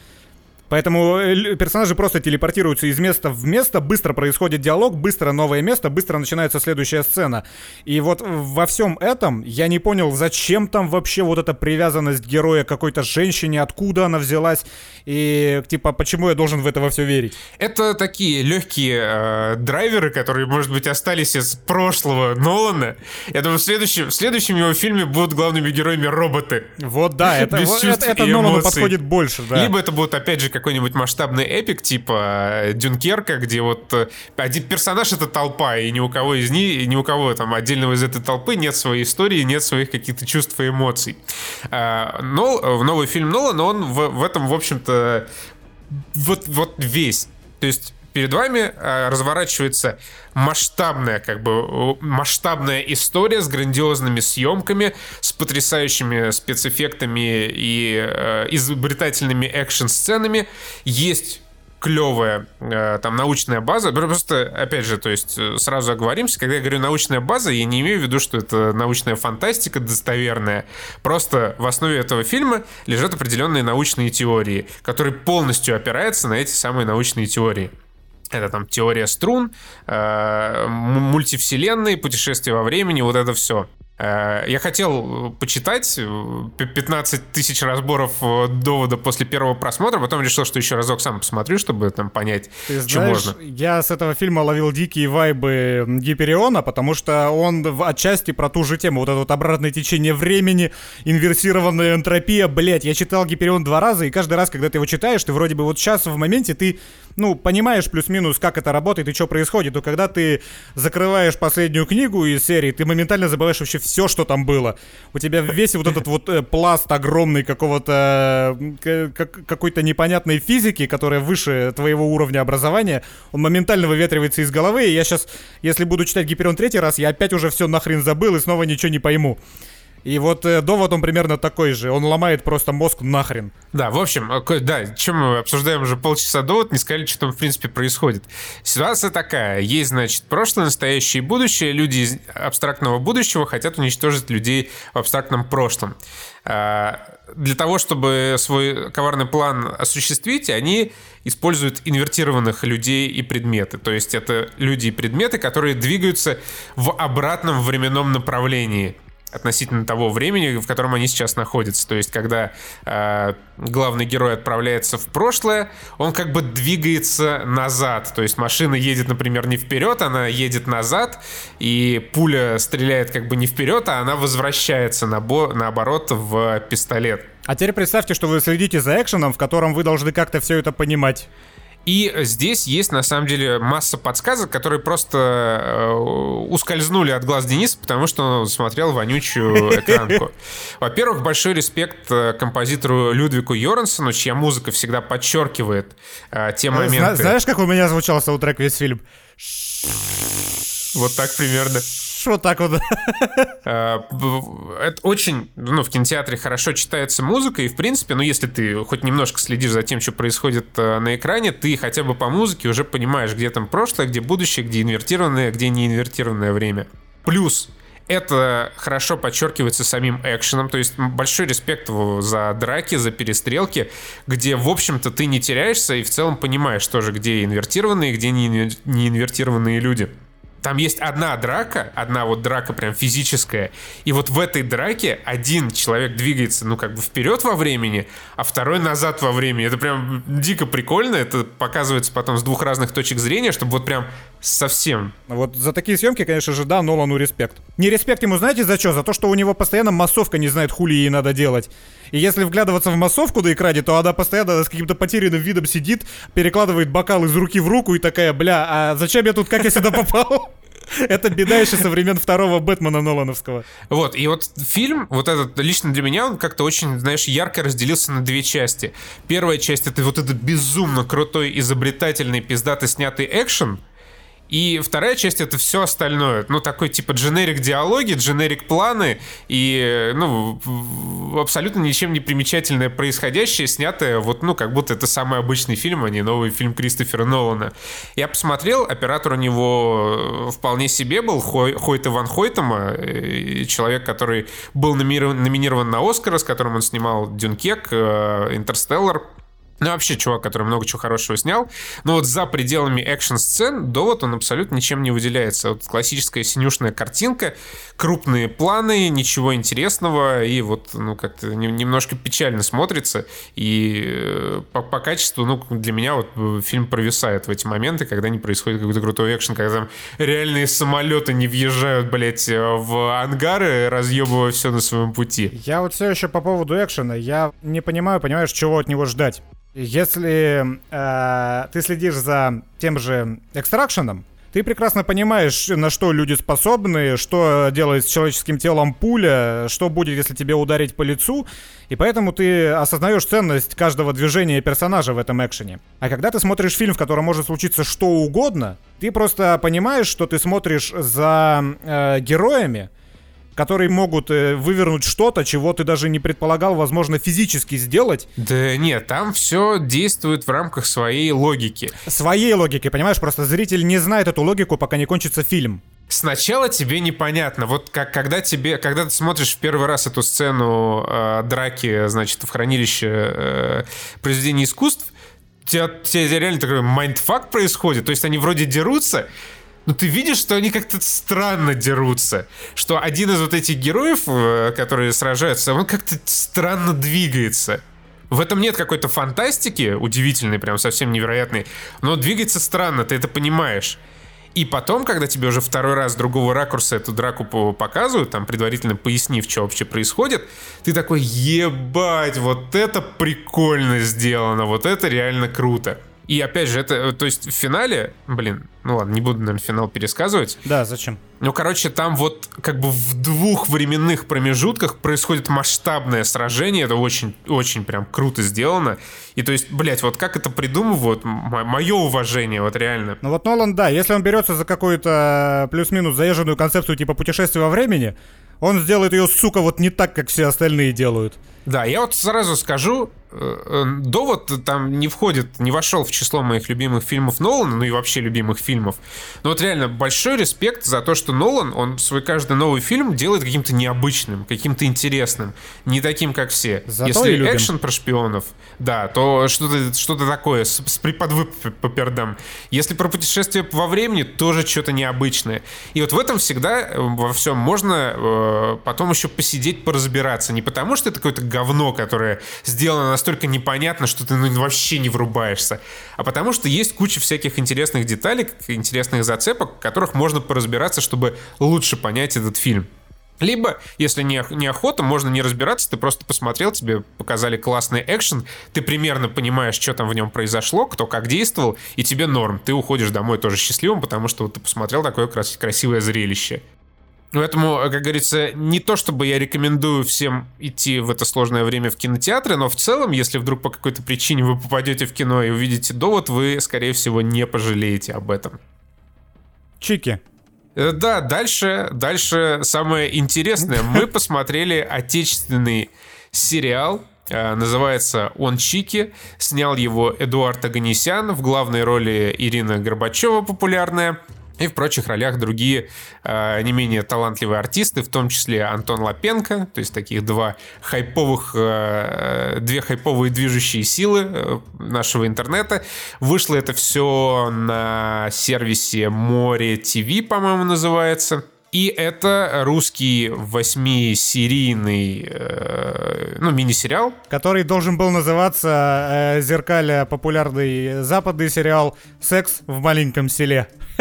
Поэтому э, персонажи просто телепортируются из места в место, быстро происходит диалог, быстро новое место, быстро начинается следующая сцена. И вот во всем этом я не понял, зачем там вообще вот эта привязанность героя к какой-то женщине, откуда она взялась, и типа почему я должен в это во все верить. Это такие легкие э, драйверы, которые, может быть, остались из прошлого Нолана. Я думаю, в следующем, в следующем его фильме будут главными героями роботы. Вот да, это, вот, это, это Нолану подходит больше, да. Либо это будут, опять же, какой-нибудь масштабный эпик типа э, Дюнкерка, где вот э, один персонаж это толпа, и ни у кого из них, ни у кого там отдельного из этой толпы нет своей истории, нет своих каких-то чувств и эмоций. А, но в новый фильм Нолана он в, в этом, в общем-то, вот, вот весь. То есть перед вами э, разворачивается масштабная, как бы, масштабная история с грандиозными съемками, с потрясающими спецэффектами и э, изобретательными экшн-сценами. Есть клевая э, там научная база. Просто, опять же, то есть э, сразу оговоримся, когда я говорю научная база, я не имею в виду, что это научная фантастика достоверная. Просто в основе этого фильма лежат определенные научные теории, которые полностью опираются на эти самые научные теории. Это там теория струн, э, мультивселенные, путешествия во времени, вот это все. Э, я хотел почитать 15 э, тысяч разборов э, довода после первого просмотра, потом решил, что еще разок сам посмотрю, чтобы там понять, Ты что знаешь, можно. Я с этого фильма ловил дикие вайбы Гипериона, потому что он отчасти про ту же тему, вот это вот обратное течение времени, инверсированная энтропия, блять, я читал Гиперион два раза, и каждый раз, когда ты его читаешь, ты вроде бы вот сейчас в моменте ты, ну, понимаешь плюс-минус, как это работает и что происходит, но когда ты закрываешь последнюю книгу из серии, ты моментально забываешь вообще все, что там было. У тебя весь вот этот вот э, пласт огромный какого-то э, какой-то непонятной физики, которая выше твоего уровня образования, он моментально выветривается из головы, и я сейчас, если буду читать Гиперион третий раз, я опять уже все нахрен забыл и снова ничего не пойму. И вот э, довод он примерно такой же. Он ломает просто мозг нахрен. Да, в общем, э, да, чем мы обсуждаем уже полчаса довод, не сказали, что там в принципе происходит. Ситуация такая. Есть, значит, прошлое, настоящее и будущее. Люди из абстрактного будущего хотят уничтожить людей в абстрактном прошлом. А, для того, чтобы свой коварный план осуществить, они используют инвертированных людей и предметы. То есть это люди и предметы, которые двигаются в обратном временном направлении относительно того времени, в котором они сейчас находятся. То есть, когда э, главный герой отправляется в прошлое, он как бы двигается назад. То есть машина едет, например, не вперед, она едет назад, и пуля стреляет как бы не вперед, а она возвращается набо- наоборот в пистолет. А теперь представьте, что вы следите за экшеном, в котором вы должны как-то все это понимать. И здесь есть, на самом деле, масса подсказок, которые просто э, ускользнули от глаз Дениса, потому что он смотрел вонючую экранку. Во-первых, большой респект э, композитору Людвику Йорансону, чья музыка всегда подчеркивает э, те моменты. Знаешь, как у меня звучал саундтрек весь фильм? Вот так примерно вот так вот. А, это очень, ну, в кинотеатре хорошо читается музыка, и, в принципе, ну, если ты хоть немножко следишь за тем, что происходит э, на экране, ты хотя бы по музыке уже понимаешь, где там прошлое, где будущее, где инвертированное, где не инвертированное время. Плюс это хорошо подчеркивается самим экшеном, то есть большой респект за драки, за перестрелки, где, в общем-то, ты не теряешься и в целом понимаешь тоже, где инвертированные, где не инвертированные люди. Там есть одна драка, одна вот драка прям физическая, и вот в этой драке один человек двигается, ну, как бы вперед во времени, а второй назад во времени. Это прям дико прикольно, это показывается потом с двух разных точек зрения, чтобы вот прям совсем. Вот за такие съемки, конечно же, да, Нолану респект. Не респект ему, знаете, за что? За то, что у него постоянно массовка не знает, хули ей надо делать. И если вглядываться в массовку на экране, то она постоянно с каким-то потерянным видом сидит, перекладывает бокал из руки в руку и такая, бля, а зачем я тут, как я сюда попал? Это беда еще со времен второго Бэтмена Нолановского. Вот, и вот фильм, вот этот, лично для меня, он как-то очень, знаешь, ярко разделился на две части. Первая часть — это вот этот безумно крутой, изобретательный, пиздато снятый экшен — и вторая часть это все остальное. Ну, такой типа дженерик диалоги, дженерик планы и, ну, абсолютно ничем не примечательное происходящее, снятое вот, ну, как будто это самый обычный фильм, а не новый фильм Кристофера Нолана. Я посмотрел, оператор у него вполне себе был, Хой, Хойта Ван Хойтема, э, человек, который был номинирован, номинирован на Оскара, с которым он снимал Дюнкек, э, Интерстеллар, ну, вообще, чувак, который много чего хорошего снял. Но вот за пределами экшн-сцен довод он абсолютно ничем не выделяется. Вот классическая синюшная картинка, крупные планы, ничего интересного. И вот, ну, как-то немножко печально смотрится. И э, по, по качеству, ну, для меня вот э, фильм провисает в эти моменты, когда не происходит какой-то крутой экшен, когда там реальные самолеты не въезжают, блядь, в ангары, разъебывая все на своем пути. Я вот все еще по поводу экшена. Я не понимаю, понимаешь, чего от него ждать. Если э, ты следишь за тем же экстракшеном, ты прекрасно понимаешь, на что люди способны, что делает с человеческим телом пуля, что будет, если тебе ударить по лицу, и поэтому ты осознаешь ценность каждого движения персонажа в этом экшене. А когда ты смотришь фильм, в котором может случиться что угодно, ты просто понимаешь, что ты смотришь за э, героями, которые могут э, вывернуть что-то, чего ты даже не предполагал, возможно, физически сделать. Да нет, там все действует в рамках своей логики. Своей логики, понимаешь? Просто зритель не знает эту логику, пока не кончится фильм. Сначала тебе непонятно, вот как когда тебе, когда ты смотришь в первый раз эту сцену э, драки, значит, в хранилище э, произведений искусств, тебя, тебя реально такой mindfuck происходит, то есть они вроде дерутся, но ты видишь, что они как-то странно дерутся. Что один из вот этих героев, э, которые сражаются, он как-то странно двигается. В этом нет какой-то фантастики, удивительной, прям совсем невероятной, но двигается странно, ты это понимаешь. И потом, когда тебе уже второй раз с другого ракурса эту драку показывают, там предварительно пояснив, что вообще происходит, ты такой, ебать, вот это прикольно сделано, вот это реально круто. И опять же, это, то есть в финале, блин, ну ладно, не буду, наверное, финал пересказывать. Да, зачем? Ну, короче, там вот как бы в двух временных промежутках происходит масштабное сражение. Это очень, очень прям круто сделано. И то есть, блядь, вот как это придумывают, мое уважение, вот реально. Ну вот Нолан, да, если он берется за какую-то плюс-минус заезженную концепцию типа путешествия во времени, он сделает ее, сука, вот не так, как все остальные делают. Да, я вот сразу скажу, э, э, довод там не входит, не вошел в число моих любимых фильмов Нолана, ну и вообще любимых фильмов. Но вот реально большой респект за то, что Нолан, он свой каждый новый фильм делает каким-то необычным, каким-то интересным, не таким, как все. Зато Если экшен про шпионов, да, то что-то что такое с, с приподвыпердом. Если про путешествие во времени, тоже что-то необычное. И вот в этом всегда э, во всем можно э, потом еще посидеть, поразбираться. Не потому, что это какой-то говно, которое сделано настолько непонятно, что ты ну, вообще не врубаешься. А потому что есть куча всяких интересных деталей, интересных зацепок, которых можно поразбираться, чтобы лучше понять этот фильм. Либо, если не, не охота, можно не разбираться, ты просто посмотрел, тебе показали классный экшен, ты примерно понимаешь, что там в нем произошло, кто как действовал, и тебе норм. Ты уходишь домой тоже счастливым, потому что вот ты посмотрел такое крас- красивое зрелище. Поэтому, как говорится, не то чтобы я рекомендую всем идти в это сложное время в кинотеатры, но в целом, если вдруг по какой-то причине вы попадете в кино и увидите довод, вы, скорее всего, не пожалеете об этом. Чики. Э, да, дальше, дальше самое интересное. Мы посмотрели отечественный сериал, э, называется «Он Чики». Снял его Эдуард Аганесян, в главной роли Ирина Горбачева популярная. И в прочих ролях другие э, не менее талантливые артисты, в том числе Антон Лапенко, то есть таких два хайповых, э, две хайповые движущие силы э, нашего интернета. Вышло это все на сервисе Море ТВ, по-моему, называется. И это русский восьмисерийный, э, ну, мини-сериал. Который должен был называться э, «Зеркаля» популярный западный сериал «Секс в маленьком селе».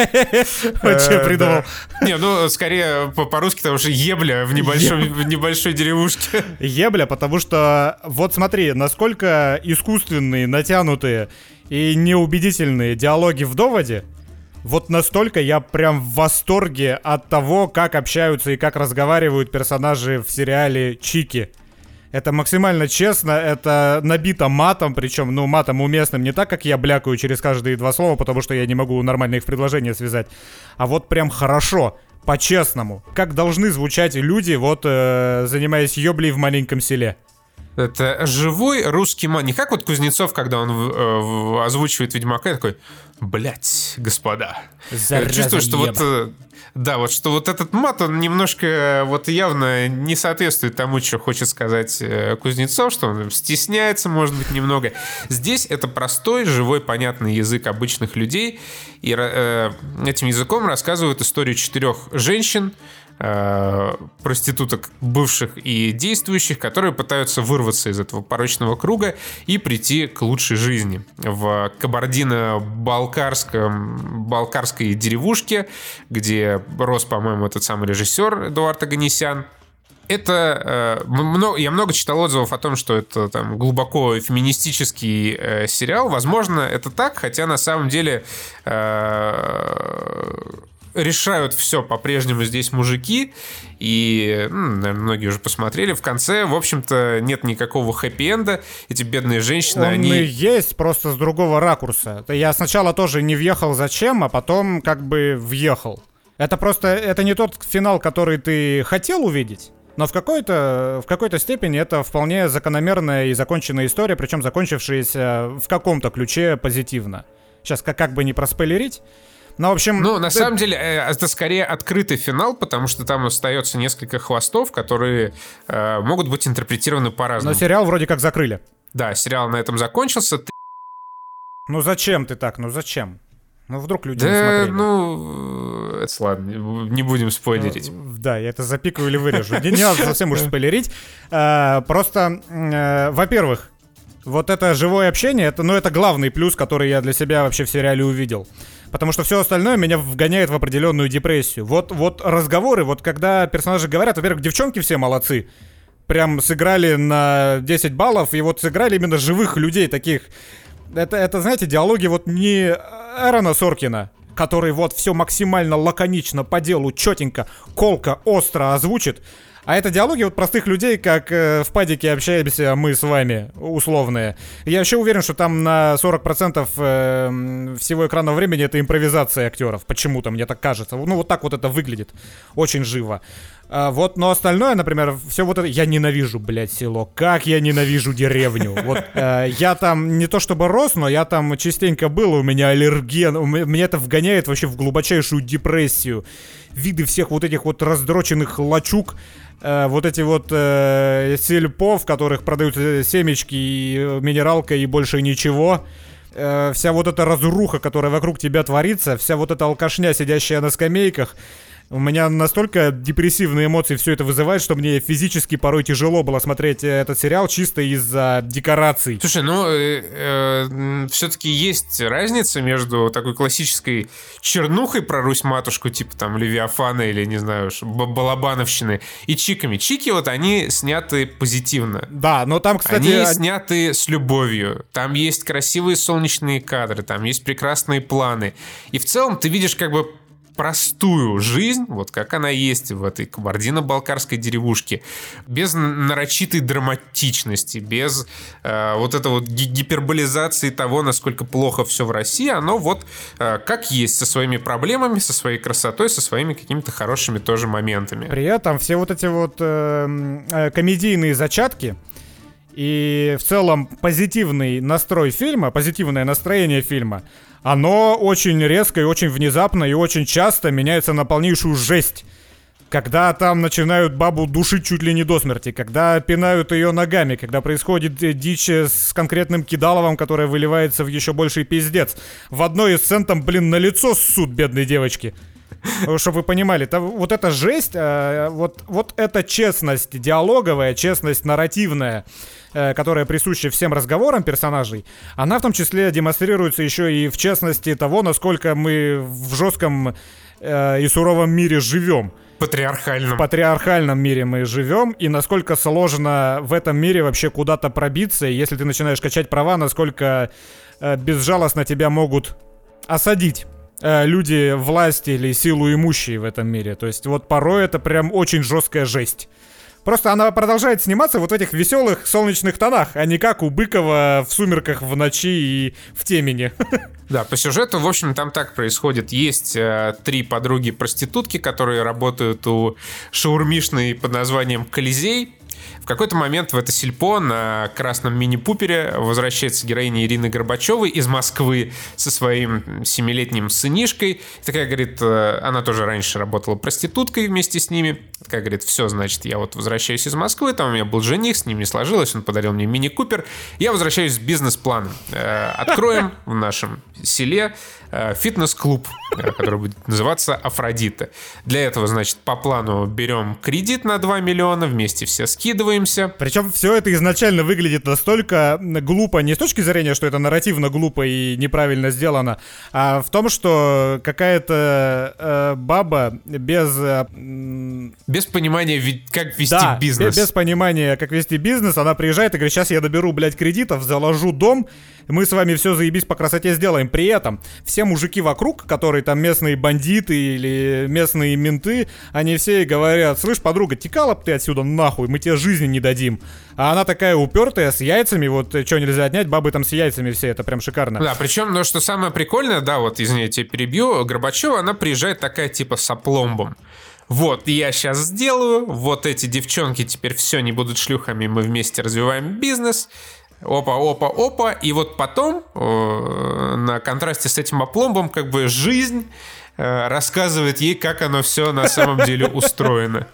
Вот что Э, придумал. Не, ну, скорее по- по-русски, потому что ебля в небольшой деревушке. Ебля, потому что вот смотри, насколько искусственные, натянутые и неубедительные диалоги в доводе, вот настолько я прям в восторге от того, как общаются и как разговаривают персонажи в сериале Чики. Это максимально честно, это набито матом, причем, ну, матом уместным, не так, как я блякаю через каждые два слова, потому что я не могу нормально их в связать, а вот прям хорошо, по-честному. Как должны звучать люди, вот, э, занимаясь ёблей в маленьком селе. Это живой русский ман. Не как вот Кузнецов, когда он э, озвучивает Ведьмака, такой, блять, господа. Зараза Чувствую, что вот, еба. э, да, вот что вот этот мат, он немножко э, вот явно не соответствует тому, что хочет сказать э, Кузнецов, что он стесняется, может быть, немного. Здесь это простой, живой, понятный язык обычных людей, и э, этим языком рассказывают историю четырех женщин, э, проституток бывших и действующих, которые пытаются вырваться из этого порочного круга и прийти к лучшей жизни. В Кабардино-Балкарском балкарской деревушке, где рос, по-моему, этот самый режиссер Эдуард Аганесян, это э, я много читал отзывов о том, что это там глубоко феминистический э, сериал. Возможно, это так, хотя на самом деле решают все по-прежнему здесь мужики. И, ну, наверное, многие уже посмотрели. В конце, в общем-то, нет никакого хэппи-энда. Эти бедные женщины, Он они... есть, просто с другого ракурса. Я сначала тоже не въехал зачем, а потом как бы въехал. Это просто, это не тот финал, который ты хотел увидеть, но в какой-то, в какой-то степени это вполне закономерная и законченная история, причем закончившаяся в каком-то ключе позитивно. Сейчас как, как бы не проспойлерить, но в общем... Ну, на ты- самом деле, э, это скорее открытый финал, потому что там остается несколько хвостов, которые э, могут быть интерпретированы Но по-разному. сериал вроде как закрыли. Да, сериал на этом закончился. Ты- Ну зачем ты так? Ну зачем? Ну вдруг люди не Да, смотрели. ну, это ладно, не будем спойлерить. Да, я это запикаю или вырежу. Не, не надо совсем уж спойлерить. Просто, э, во-первых, вот это живое общение, это, ну, это главный плюс, который я для себя вообще в сериале увидел. Потому что все остальное меня вгоняет в определенную депрессию. Вот, вот разговоры, вот когда персонажи говорят, во-первых, девчонки все молодцы. Прям сыграли на 10 баллов, и вот сыграли именно живых людей таких. Это, это знаете, диалоги вот не Эрона Соркина, который вот все максимально лаконично, по делу, четенько, колко, остро озвучит. А это диалоги вот простых людей, как э, в падике общаемся мы с вами, условные. Я вообще уверен, что там на 40% э, всего экранного времени это импровизация актеров. Почему-то, мне так кажется. Ну, вот так вот это выглядит. Очень живо. А, вот, но остальное, например, все вот это... Я ненавижу, блядь, село. Как я ненавижу деревню. Вот э, я там не то чтобы рос, но я там частенько был, у меня аллерген. У меня, меня это вгоняет вообще в глубочайшую депрессию. Виды всех вот этих вот раздроченных лачуг, э, вот эти вот э, сельпо, в которых продают э, семечки и э, минералка и больше ничего. Э, вся вот эта разруха, которая вокруг тебя творится, вся вот эта алкашня, сидящая на скамейках, у меня настолько депрессивные эмоции все это вызывает, что мне физически порой тяжело было смотреть э, этот сериал чисто из-за декораций. Слушай, ну, все-таки есть разница между такой классической чернухой про Русь-матушку, типа там Левиафана или, не знаю, Балабановщины, и чиками. Чики вот они сняты позитивно. Да, но там, кстати, Они сняты с любовью. Там есть красивые солнечные кадры, там есть прекрасные планы. И в целом ты видишь как бы простую жизнь, вот как она есть в этой кабардино-балкарской деревушке, без нарочитой драматичности, без э, вот этой вот ги- гиперболизации того, насколько плохо все в России, оно вот э, как есть, со своими проблемами, со своей красотой, со своими какими-то хорошими тоже моментами. При этом все вот эти вот эм, э, комедийные зачатки И в целом позитивный настрой фильма, позитивное настроение фильма, оно очень резко и очень внезапно и очень часто меняется на полнейшую жесть. Когда там начинают бабу душить чуть ли не до смерти, когда пинают ее ногами, когда происходит дичь с конкретным кидаловым, которое выливается в еще больший пиздец. В одной из сцен там, блин, на лицо суд бедной девочки. Чтобы вы понимали, то, вот эта жесть, э, вот, вот эта честность диалоговая, честность нарративная, э, которая присуща всем разговорам персонажей, она в том числе демонстрируется еще и в честности того, насколько мы в жестком э, и суровом мире живем. Патриархальном. В патриархальном мире мы живем, и насколько сложно в этом мире вообще куда-то пробиться, если ты начинаешь качать права, насколько э, безжалостно тебя могут осадить люди власти или силу имущие в этом мире. То есть вот порой это прям очень жесткая жесть. Просто она продолжает сниматься вот в этих веселых солнечных тонах, а не как у Быкова в «Сумерках» в ночи и в темени. Да, по сюжету, в общем, там так происходит. Есть э, три подруги-проститутки, которые работают у шаурмишной под названием «Колизей». В какой-то момент в это сельпо на красном мини-пупере возвращается героиня Ирины Горбачевой из Москвы со своим семилетним сынишкой. И такая говорит, э, она тоже раньше работала проституткой вместе с ними. Такая говорит, все, значит, я вот возвращаюсь из Москвы, там у меня был жених, с ним не сложилось, он подарил мне мини-купер. Я возвращаюсь с бизнес-планом. Э, откроем в нашем селе фитнес-клуб, э, который будет называться Афродита. Для этого, значит, по плану берем кредит на 2 миллиона, вместе все скидываемся. Причем все это изначально выглядит настолько глупо, не с точки зрения, что это нарративно глупо и неправильно сделано, а в том, что какая-то э, баба без... Э, без понимания, как вести да, бизнес. без понимания, как вести бизнес, она приезжает и говорит, сейчас я доберу, блядь, кредитов, заложу дом, мы с вами все заебись по красоте сделаем. При этом все мужики вокруг, которые там местные бандиты или местные менты, они все говорят, слышь, подруга, текала бы ты отсюда нахуй, мы тебе жизни не дадим. А она такая упертая, с яйцами, вот что нельзя отнять, бабы там с яйцами все, это прям шикарно. Да, причем, ну что самое прикольное, да, вот, извините, перебью, Горбачева, она приезжает такая типа с опломбом. Вот, я сейчас сделаю, вот эти девчонки теперь все не будут шлюхами, мы вместе развиваем бизнес. Опа, опа, опа. И вот потом, э, на контрасте с этим опломбом, как бы жизнь э, рассказывает ей, как оно все на самом деле устроено.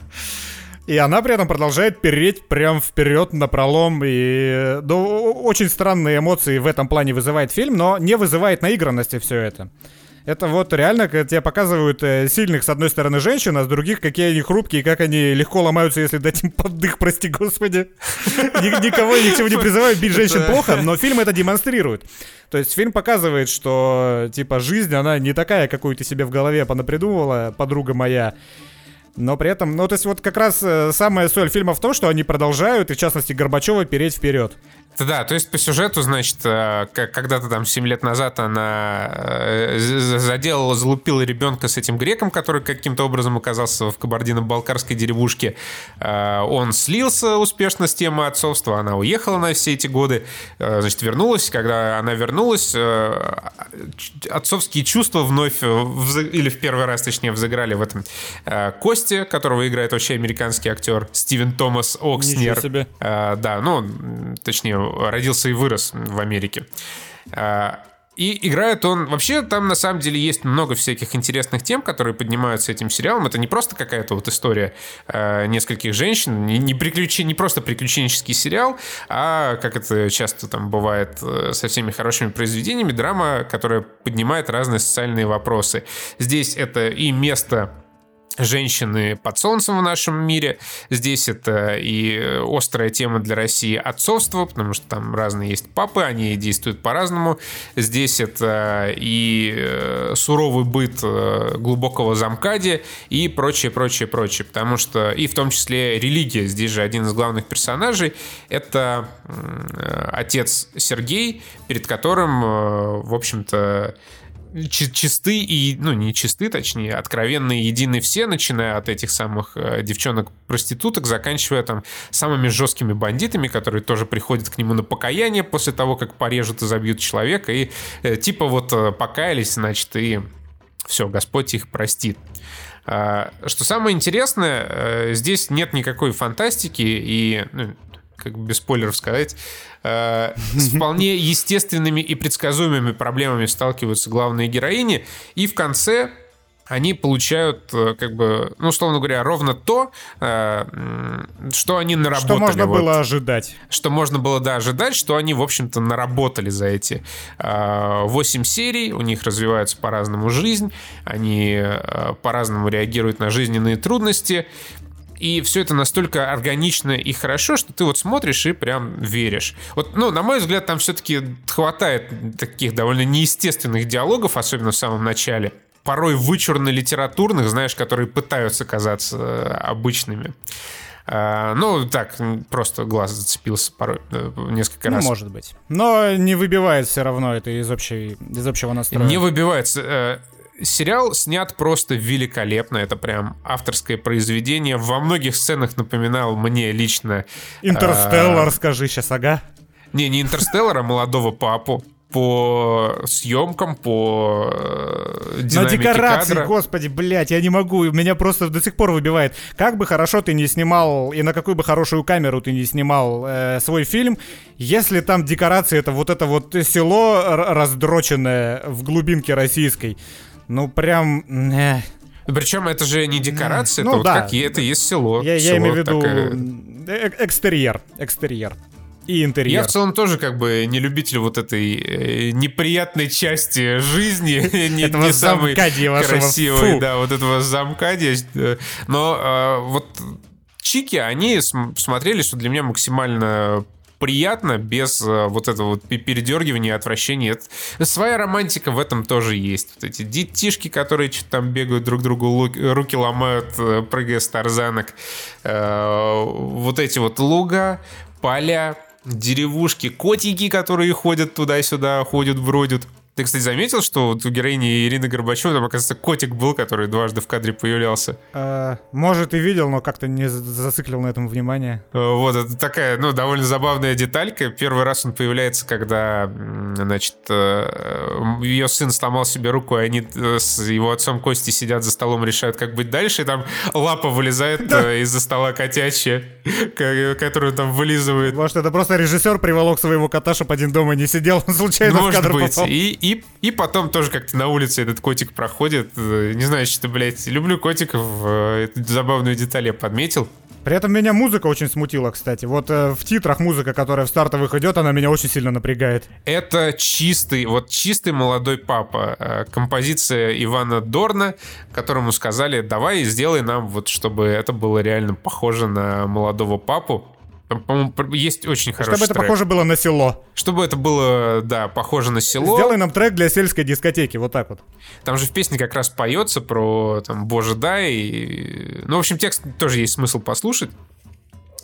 И она при этом продолжает переть прям вперед на пролом. И ну, очень странные эмоции в этом плане вызывает фильм, но не вызывает наигранности все это. Это вот реально тебе показывают э, сильных, с одной стороны, женщин, а с других, какие они хрупкие, как они легко ломаются, если дать им поддых, прости господи. Никого ни к чему не призывают, бить женщин плохо, но фильм это демонстрирует. То есть фильм показывает, что, типа, жизнь, она не такая, какую ты себе в голове понапридумывала, подруга моя. Но при этом, ну, то есть вот как раз э, самая соль фильма в том, что они продолжают, и в частности Горбачева, переть вперед. Да, то есть по сюжету, значит, э, когда-то там 7 лет назад она э, заделала, залупила ребенка с этим греком, который каким-то образом оказался в кабардино-балкарской деревушке. Э, он слился успешно с темы отцовства, она уехала на все эти годы, значит, вернулась. Когда она вернулась, отцовские чувства вновь, или в первый раз, точнее, взыграли в этом Косте, которого играет вообще американский актер Стивен Томас Окснер. Да, ну, точнее, родился и вырос в Америке. А, и играет он... Вообще, там на самом деле есть много всяких интересных тем, которые поднимаются этим сериалом. Это не просто какая-то вот история э, нескольких женщин, не, не, приключен... не просто приключенческий сериал, а, как это часто там бывает э, со всеми хорошими произведениями, драма, которая поднимает разные социальные вопросы. Здесь это и место женщины под солнцем в нашем мире. Здесь это и острая тема для России отцовство, потому что там разные есть папы, они действуют по-разному. Здесь это и э, суровый быт э, глубокого замкади и прочее, прочее, прочее. Потому что и в том числе религия. Здесь же один из главных персонажей — это отец Сергей, перед которым, э, в общем-то, чисты и, ну, не чисты, точнее, откровенные едины все, начиная от этих самых э, девчонок-проституток, заканчивая там самыми жесткими бандитами, которые тоже приходят к нему на покаяние после того, как порежут и забьют человека, и э, типа вот э, покаялись, значит, и все, Господь их простит. А, что самое интересное, здесь нет никакой фантастики и ну, как бы без спойлеров сказать, э, с вполне естественными и предсказуемыми проблемами сталкиваются главные героини, и в конце они получают, э, как бы, ну, условно говоря, ровно то, э, что они наработали. Что можно вот, было ожидать. Что можно было, да, ожидать, что они, в общем-то, наработали за эти э, 8 серий, у них развивается по-разному жизнь, они э, по-разному реагируют на жизненные трудности, и все это настолько органично и хорошо, что ты вот смотришь и прям веришь. Вот, ну, на мой взгляд, там все-таки хватает таких довольно неестественных диалогов, особенно в самом начале порой вычурно-литературных, знаешь, которые пытаются казаться э, обычными. А, ну, так, просто глаз зацепился порой э, несколько ну, раз. может быть. Но не выбивает все равно это из, общей, из общего настроя. Не выбивается. Э, сериал снят просто великолепно. Это прям авторское произведение. Во многих сценах напоминал мне лично... Интерстеллар, а... скажи сейчас, ага. Не, не Интерстеллар, а молодого папу по съемкам, по э, динамике На декорации, кадра. господи, блядь, я не могу, меня просто до сих пор выбивает. Как бы хорошо ты не снимал, и на какую бы хорошую камеру ты не снимал э, свой фильм, если там декорации, это вот это вот село раздроченное в глубинке российской, ну прям... Э. Причем это же не декорация, ну, это да. вот как это есть село. Я, село я имею в виду такая... Э, экстерьер, экстерьер и интерьер. Я в целом тоже как бы не любитель вот этой э, неприятной части жизни, не, не самой красивой, да, вот этого замкадия. Но э, вот чики, они смотрели, что для меня максимально приятно, без э, вот этого вот передергивания, отвращения. Своя романтика в этом тоже есть. Вот эти детишки, которые что-то там бегают друг другу, руки ломают, э, прыгая с тарзанок. Э, вот эти вот луга, поля, деревушки, котики, которые ходят туда-сюда, ходят, бродят. Ты, кстати, заметил, что вот у героини Ирины Горбачевой там, оказывается, котик был, который дважды в кадре появлялся? А, может, и видел, но как-то не зациклил на этом внимание. А, вот, это такая, ну, довольно забавная деталька. Первый раз он появляется, когда, значит, э, ее сын сломал себе руку, и они э, с его отцом Кости сидят за столом, решают, как быть дальше, и там лапа вылезает да. Э, из-за стола котячья, которую там вылизывает. Может, это просто режиссер приволок своего кота, чтобы один дома не сидел, он случайно Может в кадр быть. попал. И, и, и потом тоже как-то на улице этот котик проходит. Э, не знаю, что, блядь, люблю котиков. Э, эту забавную деталь я подметил. При этом меня музыка очень смутила, кстати. Вот э, в титрах музыка, которая в стартовых идет, она меня очень сильно напрягает. Это чистый, вот чистый молодой папа. Э, композиция Ивана Дорна, которому сказали, давай сделай нам вот, чтобы это было реально похоже на молодого папу. Там, по-моему, есть очень хороший Чтобы это трек. похоже было на село. Чтобы это было, да, похоже на село. Сделай нам трек для сельской дискотеки, вот так вот. Там же в песне как раз поется про, там, боже, дай. И... Ну, в общем, текст тоже есть смысл послушать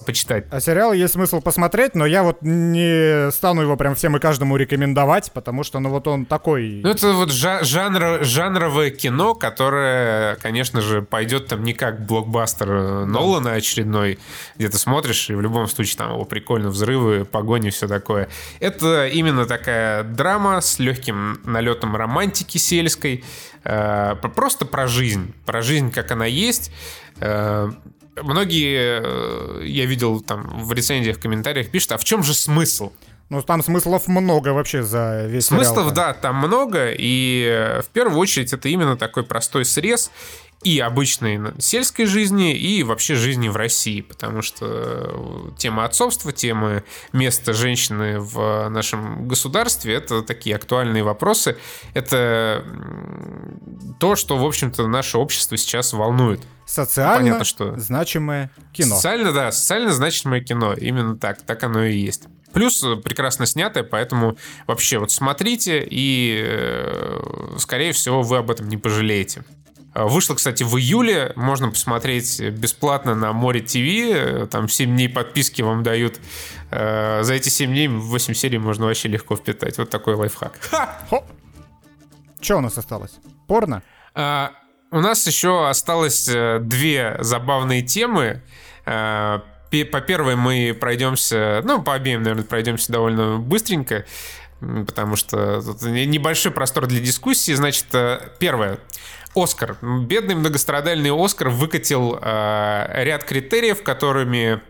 почитать. А сериал есть смысл посмотреть, но я вот не стану его прям всем и каждому рекомендовать, потому что, ну вот он такой... Ну это вот жанр, жанровое кино, которое, конечно же, пойдет там не как блокбастер э, Нолана очередной, где ты смотришь, и в любом случае там его прикольно, взрывы, погони, все такое. Это именно такая драма с легким налетом романтики сельской, э, просто про жизнь, про жизнь, как она есть, э, многие, э, я видел там в рецензиях, в комментариях пишут, а в чем же смысл? Ну, там смыслов много вообще за весь Смыслов, сериал, да, там много, и э, в первую очередь это именно такой простой срез и обычной сельской жизни, и вообще жизни в России, потому что э, тема отцовства, тема места женщины в нашем государстве — это такие актуальные вопросы. Это то, что, в общем-то, наше общество сейчас волнует. Социально Понятно, что... значимое кино. Социально, да, социально значимое кино. Именно так, так оно и есть. Плюс э, прекрасно снятое, поэтому вообще вот смотрите, и, э, скорее всего, вы об этом не пожалеете. А, вышло, кстати, в июле. Можно посмотреть бесплатно на Море ТВ. Там 7 дней подписки вам дают. За эти 7 дней 8 серий можно вообще легко впитать. Вот такой лайфхак. Ха! Что у нас осталось? Порно? А, у нас еще осталось э, две забавные темы. По первой мы пройдемся, ну, по обеим, наверное, пройдемся довольно быстренько, потому что тут небольшой простор для дискуссии. Значит, э, первое. Оскар. Бедный многострадальный Оскар выкатил э, ряд критериев, которыми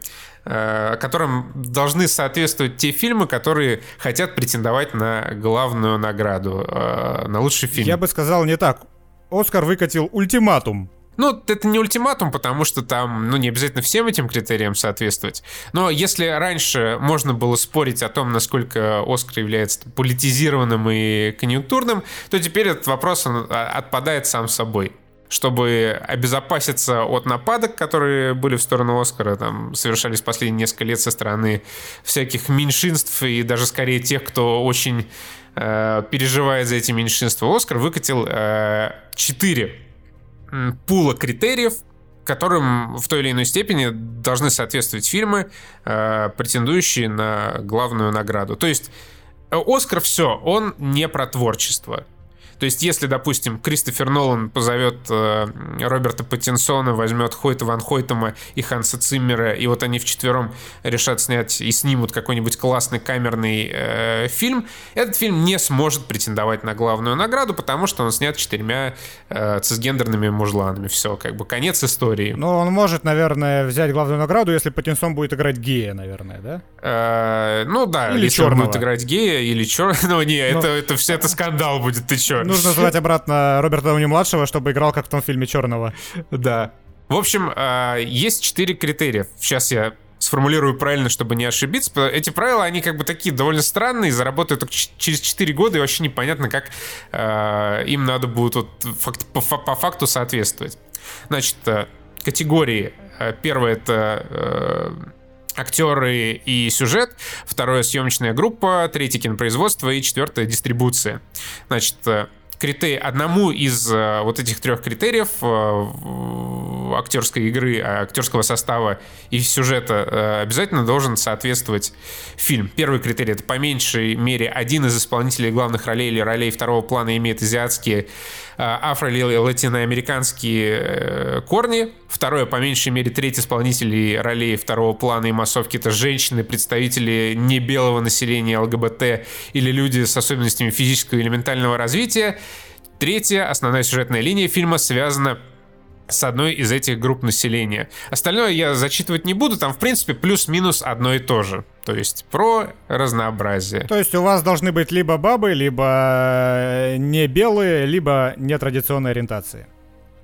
э, которым должны соответствовать те фильмы, которые хотят претендовать на главную награду, э, на лучший фильм. Я бы сказал не так. Оскар выкатил ультиматум. Ну, это не ультиматум, потому что там, ну, не обязательно всем этим критериям соответствовать. Но если раньше можно было спорить о том, насколько Оскар является политизированным и конъюнктурным, то теперь этот вопрос он а, отпадает сам собой чтобы обезопаситься от нападок, которые были в сторону Оскара, там совершались последние несколько лет со стороны всяких меньшинств и даже скорее тех, кто очень э, переживает за эти меньшинства. Оскар выкатил э, пула критериев, которым в той или иной степени должны соответствовать фильмы, э, претендующие на главную награду. То есть э, Оскар все, он не про творчество. То есть, если, допустим, Кристофер Нолан позовет э, Роберта Паттинсона, возьмет Хойта Ван Хойтема и Ханса Циммера, и вот они вчетвером решат снять и снимут какой-нибудь классный камерный э, фильм, этот фильм не сможет претендовать на главную награду, потому что он снят четырьмя э, цисгендерными мужланами. Все, как бы конец истории. Ну, он может, наверное, взять главную награду, если Паттинсон будет играть гея, наверное, да? Э, ну да, или если черного. он будет играть гея, или черного. Ну не, Но... это, это все это скандал будет, ты чё? Нужно звать обратно Роберта Дауни-младшего, чтобы играл как в том фильме Черного. Да. В общем, а, есть четыре критерия. Сейчас я сформулирую правильно, чтобы не ошибиться. Эти правила, они как бы такие довольно странные, заработают только через 4 года, и вообще непонятно, как э, им надо будет вот факт, по, по факту соответствовать. Значит, э, категории. Первое — это э, актеры и сюжет, второе — съемочная группа, третье — кинопроизводство и четвертое — дистрибуция. Значит, критерий, одному из э, вот этих трех критериев э, актерской игры, а, актерского состава и сюжета э, обязательно должен соответствовать фильм. Первый критерий — это по меньшей мере один из исполнителей главных ролей или ролей второго плана имеет азиатские афро- или латиноамериканские корни. Второе, по меньшей мере, треть исполнителей ролей второго плана и массовки — это женщины, представители небелого населения, ЛГБТ или люди с особенностями физического или ментального развития. Третья, основная сюжетная линия фильма связана с одной из этих групп населения. Остальное я зачитывать не буду, там, в принципе, плюс-минус одно и то же. То есть про разнообразие. То есть у вас должны быть либо бабы, либо не белые, либо нетрадиционной ориентации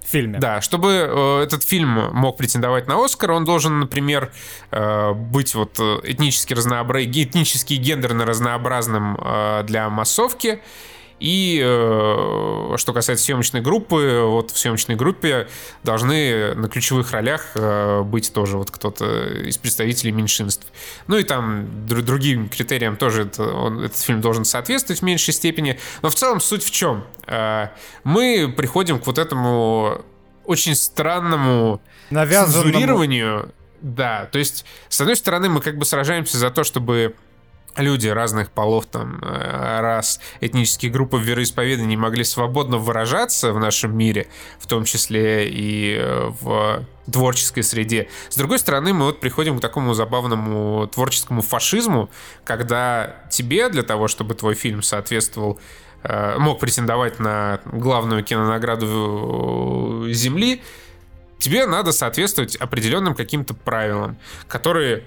в фильме. Да, чтобы э, этот фильм мог претендовать на Оскар, он должен, например, э, быть вот э, этнически разнообразным, этнически гендерно разнообразным э, для массовки и э, что касается съемочной группы, вот в съемочной группе должны на ключевых ролях э, быть тоже вот кто-то из представителей меньшинств. Ну и там др- другим критериям тоже это, он, этот фильм должен соответствовать в меньшей степени. Но в целом суть в чем? Э, мы приходим к вот этому очень странному цензурированию. Да, то есть, с одной стороны, мы как бы сражаемся за то, чтобы люди разных полов, там, э, рас, этнических групп вероисповеданий могли свободно выражаться в нашем мире, в том числе и э, в творческой среде. С другой стороны, мы вот приходим к такому забавному творческому фашизму, когда тебе для того, чтобы твой фильм соответствовал э, мог претендовать на главную кинонаграду Земли, тебе надо соответствовать определенным каким-то правилам, которые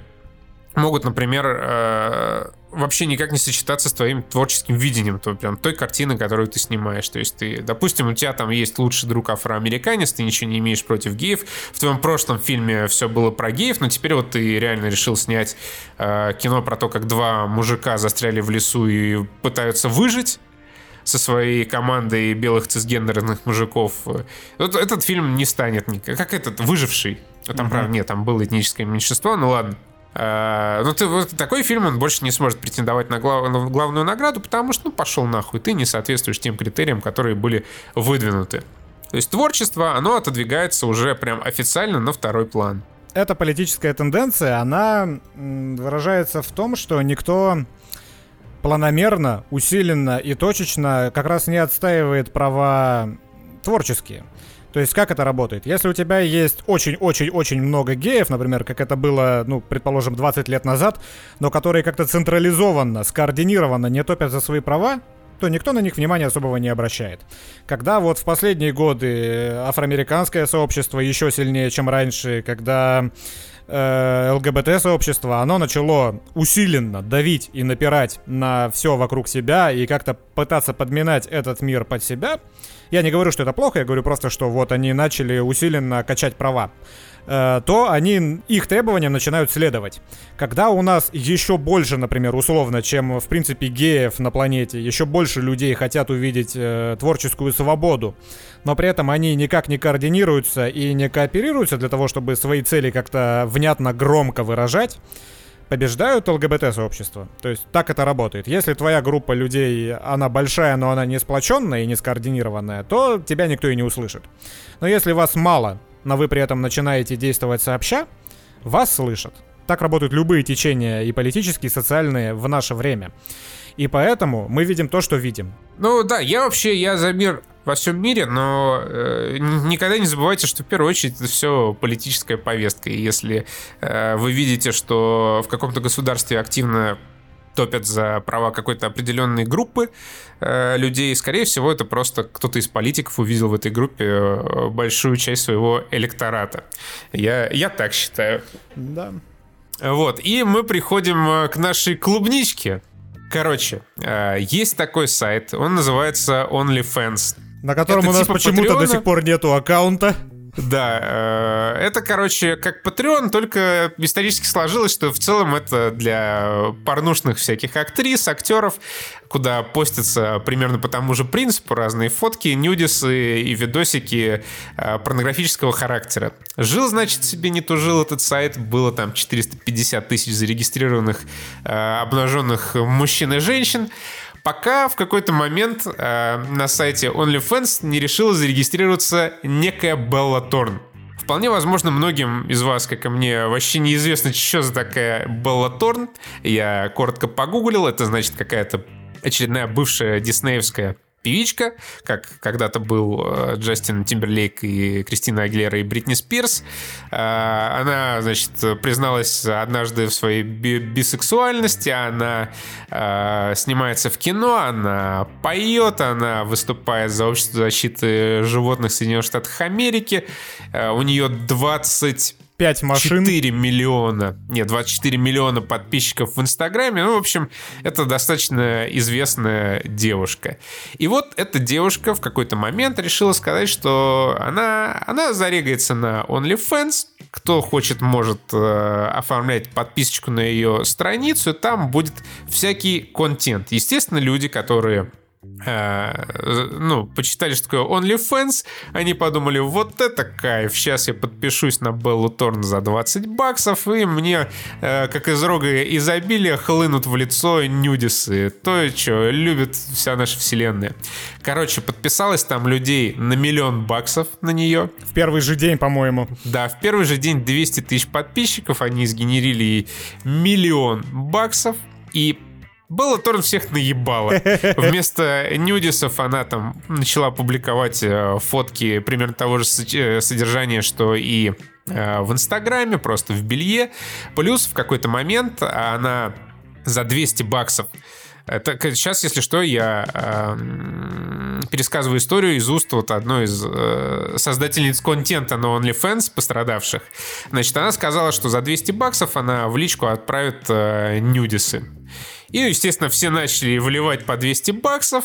могут, например, э, вообще никак не сочетаться с твоим творческим видением, то прям той картины, которую ты снимаешь. То есть ты, допустим, у тебя там есть лучший друг афроамериканец, ты ничего не имеешь против геев. В твоем прошлом фильме все было про геев, но теперь вот ты реально решил снять э, кино про то, как два мужика застряли в лесу и пытаются выжить со своей командой белых цисгендерных мужиков. Вот этот фильм не станет никак. Как этот выживший. Там, mm-hmm. правда, нет, там было этническое меньшинство, ну ладно. Э, ну, ты, вот такой фильм, он больше не сможет претендовать на, глав, на главную награду, потому что, ну, пошел нахуй, ты не соответствуешь тем критериям, которые были выдвинуты. То есть творчество, оно отодвигается уже прям официально на второй план. Эта политическая тенденция, она выражается в том, что никто планомерно, усиленно и точечно как раз не отстаивает права творческие. То есть как это работает? Если у тебя есть очень-очень-очень много геев, например, как это было, ну, предположим, 20 лет назад, но которые как-то централизованно, скоординированно не топят за свои права, то никто на них внимания особого не обращает. Когда вот в последние годы афроамериканское сообщество еще сильнее, чем раньше, когда э, ЛГБТ-сообщество, оно начало усиленно давить и напирать на все вокруг себя и как-то пытаться подминать этот мир под себя. Я не говорю, что это плохо, я говорю просто, что вот они начали усиленно качать права. Э, то они их требованиям начинают следовать. Когда у нас еще больше, например, условно, чем в принципе геев на планете, еще больше людей хотят увидеть э, творческую свободу, но при этом они никак не координируются и не кооперируются для того, чтобы свои цели как-то внятно, громко выражать, побеждают ЛГБТ-сообщество. То есть так это работает. Если твоя группа людей, она большая, но она не сплоченная и не скоординированная, то тебя никто и не услышит. Но если вас мало, но вы при этом начинаете действовать сообща, вас слышат. Так работают любые течения и политические, и социальные в наше время. И поэтому мы видим то, что видим. Ну да, я вообще, я за мир во всем мире, но э, никогда не забывайте, что в первую очередь это все политическая повестка. И если э, вы видите, что в каком-то государстве активно топят за права какой-то определенной группы э, людей. Скорее всего, это просто кто-то из политиков увидел в этой группе э, большую часть своего электората. Я, я так считаю. Да. Вот, и мы приходим э, к нашей клубничке. Короче, э, есть такой сайт, он называется OnlyFans. На котором это у нас типа почему-то до сих пор нету аккаунта. Да, э, это, короче, как Patreon, только исторически сложилось, что в целом это для порнушных всяких актрис, актеров, куда постятся примерно по тому же принципу разные фотки, нюдисы и видосики э, порнографического характера. Жил, значит, себе не тужил этот сайт, было там 450 тысяч зарегистрированных э, обнаженных мужчин и женщин, пока в какой-то момент э, на сайте OnlyFans не решила зарегистрироваться некая Белла Торн. Вполне возможно, многим из вас, как и мне, вообще неизвестно, что за такая Белла Торн. Я коротко погуглил, это значит какая-то очередная бывшая диснеевская певичка, как когда-то был э, Джастин Тимберлейк и Кристина Агилера и Бритни Спирс. Э, она, значит, призналась однажды в своей би бисексуальности, она э, снимается в кино, она поет, она выступает за общество защиты животных Соединенных Штатов Америки. У нее 20 5 машин. 4 миллиона, нет, 24 миллиона подписчиков в Инстаграме. Ну, в общем, это достаточно известная девушка. И вот эта девушка в какой-то момент решила сказать, что она, она зарегается на OnlyFans. Кто хочет, может э, оформлять подписочку на ее страницу. Там будет всякий контент. Естественно, люди, которые ну, почитали, что такое OnlyFans, они подумали, вот это кайф, сейчас я подпишусь на Беллу Торн за 20 баксов, и мне, э, как из рога изобилия, хлынут в лицо нюдисы. То, что любит вся наша вселенная. Короче, подписалось там людей на миллион баксов на нее. В первый же день, по-моему. Да, в первый же день 200 тысяч подписчиков, они сгенерили миллион баксов, и было Торн всех наебала. Вместо нюдисов она там начала публиковать э, фотки примерно того же э, содержания, что и э, в Инстаграме, просто в белье. Плюс в какой-то момент она за 200 баксов это, сейчас, если что, я э, пересказываю историю из уст вот одной из э, создательниц контента на OnlyFans, пострадавших. Значит, она сказала, что за 200 баксов она в личку отправит э, нюдисы. И, естественно, все начали выливать по 200 баксов.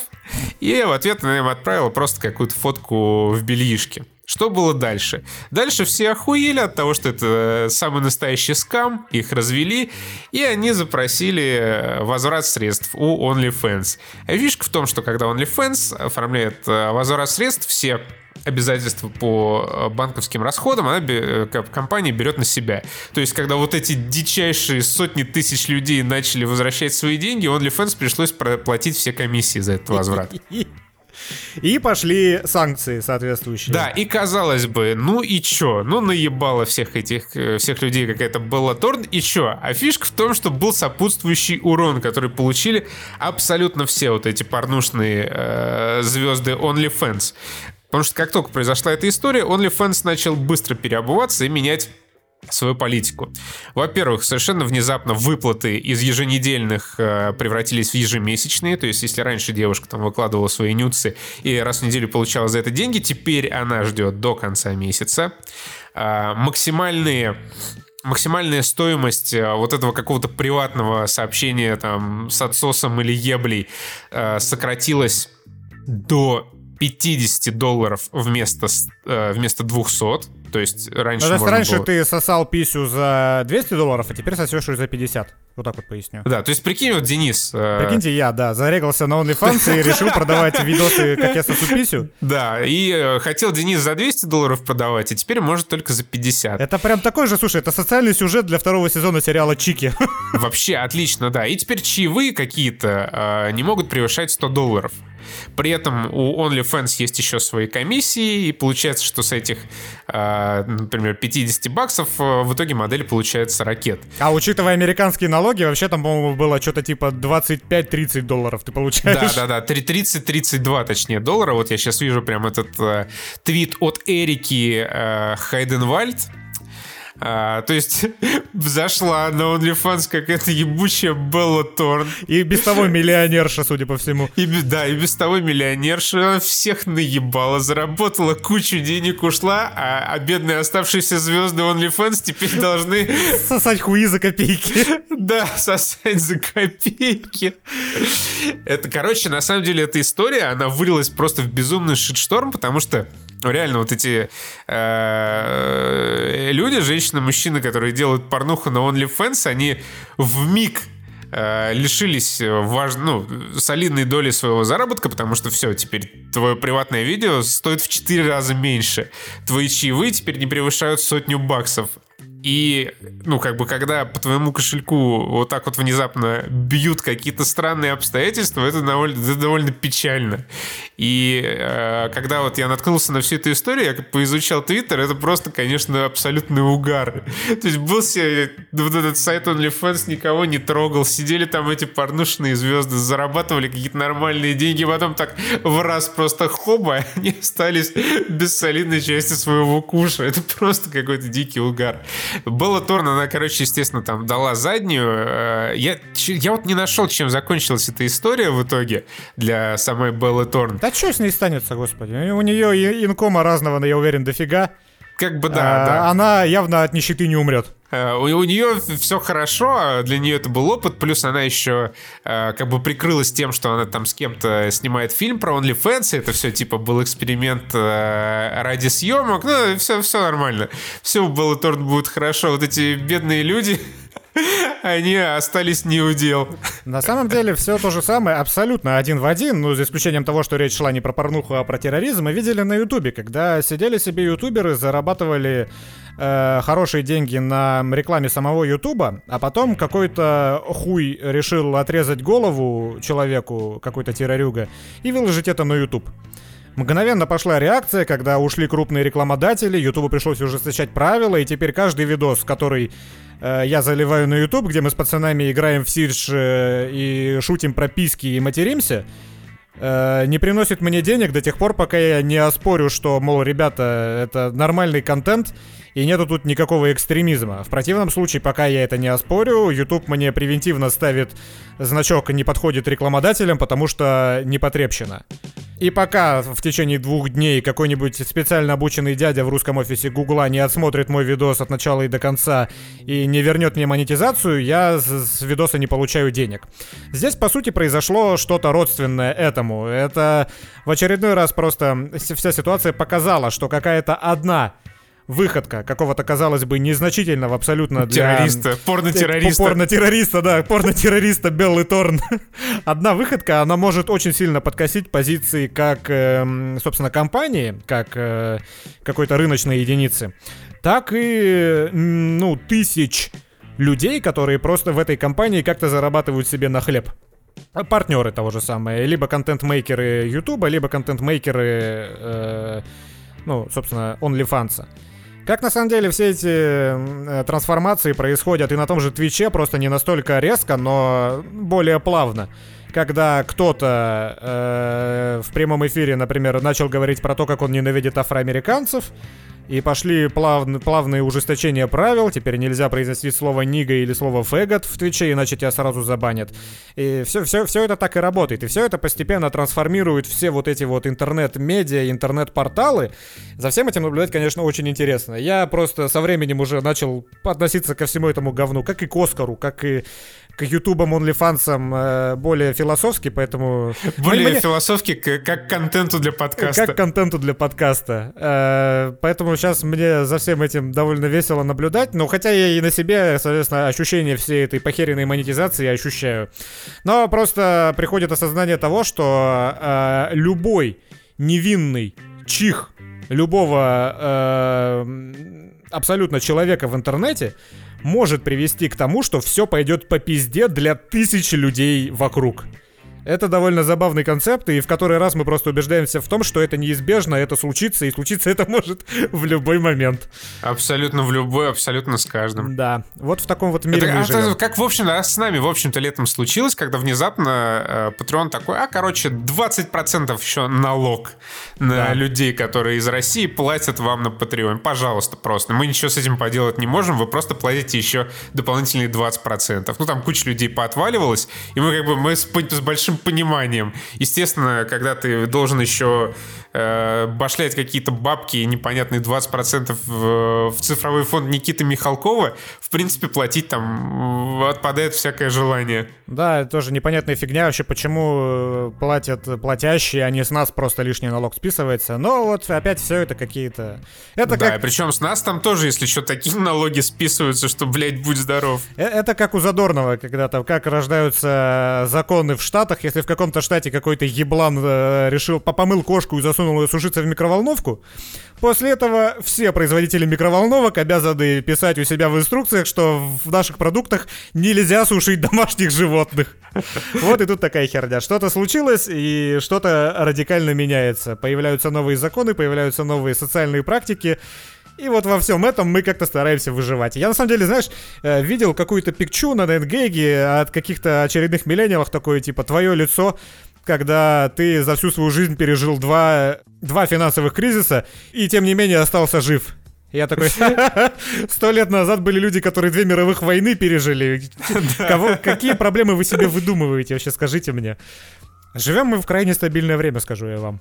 И в ответ она им отправила просто какую-то фотку в бельишке. Что было дальше? Дальше все охуели от того, что это самый настоящий скам, их развели, и они запросили э, возврат средств у OnlyFans. А фишка в том, что когда OnlyFans оформляет э, возврат средств, все обязательства по э, банковским расходам она э, компания берет на себя. То есть, когда вот эти дичайшие сотни тысяч людей начали возвращать свои деньги, OnlyFans пришлось платить все комиссии за этот возврат. И пошли санкции соответствующие. Да, и казалось бы, ну и чё? Ну наебало всех этих, э, всех людей какая-то была Торн, и чё? А фишка в том, что был сопутствующий урон, который получили абсолютно все вот эти порнушные э, звезды OnlyFans. Потому что как только произошла эта история, OnlyFans начал быстро переобуваться и менять свою политику. Во-первых, совершенно внезапно выплаты из еженедельных э, превратились в ежемесячные, то есть если раньше девушка там выкладывала свои нюцы и раз в неделю получала за это деньги, теперь она ждет до конца месяца. Э, максимальные максимальная стоимость э, вот этого какого-то приватного сообщения там с отсосом или еблей э, сократилась до 50 долларов вместо, э, вместо 200. То есть раньше ну, можно раньше было... ты сосал писю за 200 долларов, а теперь сосешь ее за 50. Вот так вот поясню. Да, то есть прикинь, вот Денис... Э... Прикиньте, я, да, зарегался на OnlyFans и решил продавать видосы, как я сосу писю. Да, и э, хотел Денис за 200 долларов продавать, а теперь может только за 50. Это прям такой же, слушай, это социальный сюжет для второго сезона сериала Чики. Вообще отлично, да. И теперь чаевые какие-то э, не могут превышать 100 долларов. При этом у OnlyFans есть еще свои комиссии, и получается, что с этих, э, например, 50 баксов э, в итоге модель получается ракет. А учитывая американские налоги, вообще там, по-моему, было что-то типа 25-30 долларов ты получаешь. Да, да, да, 30-32 точнее доллара. Вот я сейчас вижу прям этот э, твит от Эрики э, Хайденвальд, а, то есть зашла на OnlyFans какая-то ебучая Белла Торн. И без того миллионерша, судя по всему. И, да, и без того миллионерша всех наебала, заработала кучу денег, ушла, а, а бедные оставшиеся звезды OnlyFans теперь должны... Сосать хуи за копейки. Да, сосать за копейки. Это, короче, на самом деле эта история, она вылилась просто в безумный шитшторм, потому что реально вот эти э, люди, женщины, мужчины, которые делают порнуху на OnlyFans, они в миг э, лишились важ... ну, солидной доли своего заработка, потому что все, теперь твое приватное видео стоит в 4 раза меньше. Твои чаевые теперь не превышают сотню баксов. И, ну, как бы, когда по твоему кошельку вот так вот внезапно бьют какие-то странные обстоятельства, это довольно, это довольно печально. И э, когда вот я наткнулся на всю эту историю, я поизучал Твиттер, это просто, конечно, абсолютный угар. То есть был себе вот этот сайт OnlyFans, никого не трогал, сидели там эти порнушные звезды, зарабатывали какие-то нормальные деньги, потом так в раз просто хоба, они остались без солидной части своего куша. Это просто какой-то дикий угар. Белла Торн, она, короче, естественно, там дала заднюю. Э, я, я вот не нашел, чем закончилась эта история в итоге для самой Беллы Торн. Да что с ней станется, господи? У нее инкома разного, я уверен, дофига. Как бы да, а, да. Она явно от нищеты не умрет. Uh, у, у нее все хорошо, для нее это был опыт, плюс она еще uh, как бы прикрылась тем, что она там с кем-то снимает фильм про OnlyFans, это все типа был эксперимент uh, ради съемок, ну все, все нормально, все было Торн будет хорошо, вот эти бедные люди, они остались не у дел. На самом деле все то же самое, абсолютно один в один, ну, за исключением того, что речь шла не про порнуху, а про терроризм, мы видели на Ютубе, когда сидели себе ютуберы, зарабатывали э, хорошие деньги на рекламе самого Ютуба, а потом какой-то хуй решил отрезать голову человеку, какой-то террорюга, и выложить это на Ютуб. Мгновенно пошла реакция, когда ушли крупные рекламодатели, Ютубу пришлось ужесточать правила, и теперь каждый видос, который э, я заливаю на Ютуб, где мы с пацанами играем в Сирж э, и шутим про писки и материмся, э, не приносит мне денег до тех пор, пока я не оспорю, что, мол, ребята, это нормальный контент, и нету тут никакого экстремизма. В противном случае, пока я это не оспорю, YouTube мне превентивно ставит значок «не подходит рекламодателям», потому что не потребщина. И пока в течение двух дней какой-нибудь специально обученный дядя в русском офисе Гугла не отсмотрит мой видос от начала и до конца и не вернет мне монетизацию, я с видоса не получаю денег. Здесь, по сути, произошло что-то родственное этому. Это в очередной раз просто вся ситуация показала, что какая-то одна выходка какого-то, казалось бы, незначительного абсолютно для... Террориста, порно-террориста. Порно-террориста, да, порно-террориста Беллы Торн. Одна выходка, она может очень сильно подкосить позиции как, э, собственно, компании, как э, какой-то рыночной единицы, так и, ну, тысяч людей, которые просто в этой компании как-то зарабатывают себе на хлеб партнеры того же самое, либо контент-мейкеры Ютуба, либо контент-мейкеры, э, ну, собственно, OnlyFans. Как на самом деле все эти э, трансформации происходят и на том же Твиче, просто не настолько резко, но более плавно. Когда кто-то э, в прямом эфире, например, начал говорить про то, как он ненавидит афроамериканцев, И пошли плавно, плавные ужесточения правил. Теперь нельзя произносить слово «нига» или слово «фэгот» в Твиче, иначе тебя сразу забанят. И все, все, все это так и работает. И все это постепенно трансформирует все вот эти вот интернет-медиа, интернет-порталы. За всем этим наблюдать, конечно, очень интересно. Я просто со временем уже начал относиться ко всему этому говну, как и к Оскару, как и к ютубам, онлифансам э, более философски, поэтому... Более мне, философски, как, как контенту для подкаста. Как контенту для подкаста. Э, поэтому сейчас мне за всем этим довольно весело наблюдать, но хотя я и на себе, соответственно, ощущение всей этой похеренной монетизации ощущаю. Но просто приходит осознание того, что э, любой невинный чих любого э, абсолютно человека в интернете может привести к тому, что все пойдет по пизде для тысячи людей вокруг. Это довольно забавный концепт, и в который раз мы просто убеждаемся в том, что это неизбежно, это случится, и случиться это может в любой момент. Абсолютно в любой, абсолютно с каждым. Да, вот в таком вот мире это, мы это, Как, в общем, да, с нами, в общем-то, летом случилось, когда внезапно э, Patreon такой, а, короче, 20% еще налог на да. людей, которые из России платят вам на Patreon. Пожалуйста, просто. Мы ничего с этим поделать не можем, вы просто платите еще дополнительные 20%. Ну, там куча людей поотваливалась, и мы как бы мы с, с большим большим пониманием. Естественно, когда ты должен еще э, какие-то бабки непонятные 20% в, в цифровой фонд Никиты Михалкова, в принципе, платить там отпадает всякое желание. Да, тоже непонятная фигня вообще, почему э, платят платящие, а не с нас просто лишний налог списывается. Но вот опять все это какие-то... Это да, как... причем с нас там тоже, если что, такие налоги списываются, что, блядь, будь здоров. Э, это как у Задорнова когда-то, как рождаются законы в Штатах, если в каком-то штате какой-то еблан э, решил, помыл кошку и засунул ее сушиться в микроволновку, после этого все производители микроволновок обязаны писать у себя в инструкциях, что в наших продуктах нельзя сушить домашних животных. Вот и тут такая херня. Что-то случилось, и что-то радикально меняется. Появляются новые законы, появляются новые социальные практики. И вот во всем этом мы как-то стараемся выживать. Я на самом деле, знаешь, э, видел какую-то пикчу на Ненгейге от каких-то очередных миллениалов, такое типа «Твое лицо когда ты за всю свою жизнь пережил два, два финансовых кризиса и тем не менее остался жив. Я такой, сто лет назад были люди, которые две мировых войны пережили. Кого, какие проблемы вы себе выдумываете, вообще скажите мне. Живем мы в крайне стабильное время, скажу я вам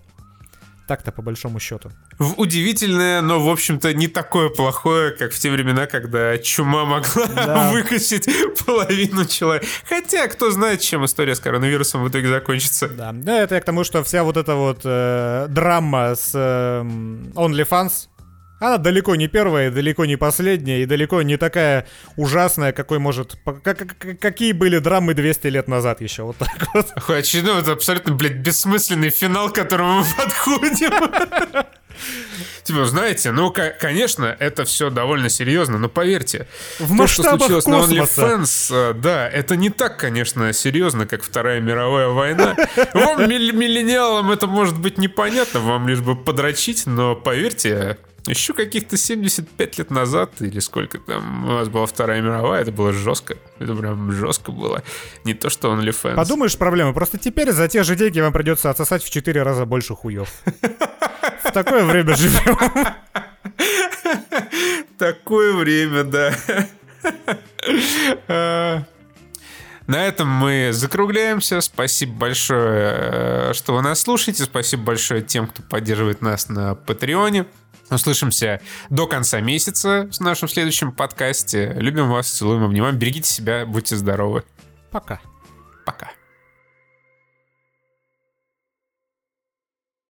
так-то по большому счету. Удивительное, но, в общем-то, не такое плохое, как в те времена, когда чума могла да. выкосить половину человека. Хотя, кто знает, чем история с коронавирусом в итоге закончится. Да, да это я к тому, что вся вот эта вот э, драма с э, OnlyFans, она далеко не первая, далеко не последняя и далеко не такая ужасная, какой может... Как, какие были драмы 200 лет назад еще, вот так вот. Очевидно, это абсолютно, блядь, бессмысленный финал, к которому мы подходим. Типа, знаете, ну, конечно, это все довольно серьезно, но поверьте, в то, что случилось космоса. на OnlyFans, э, да, это не так, конечно, серьезно, как Вторая мировая война. Вам, миллениалам, это может быть непонятно, вам лишь бы подрочить, но поверьте, еще каких-то 75 лет назад, или сколько там, у нас была Вторая мировая, это было жестко. Это прям жестко было. Не то, что он OnlyFans. Подумаешь, проблема. Просто теперь за те же деньги вам придется отсосать в 4 раза больше хуев. В такое время живем. Такое время, да. На этом мы закругляемся. Спасибо большое, э, что вы нас слушаете. Спасибо большое тем, кто поддерживает нас на Патреоне. Услышимся до конца месяца в нашем следующем подкасте. Любим вас, целуем, обнимаем. Берегите себя, будьте здоровы. Пока. Пока.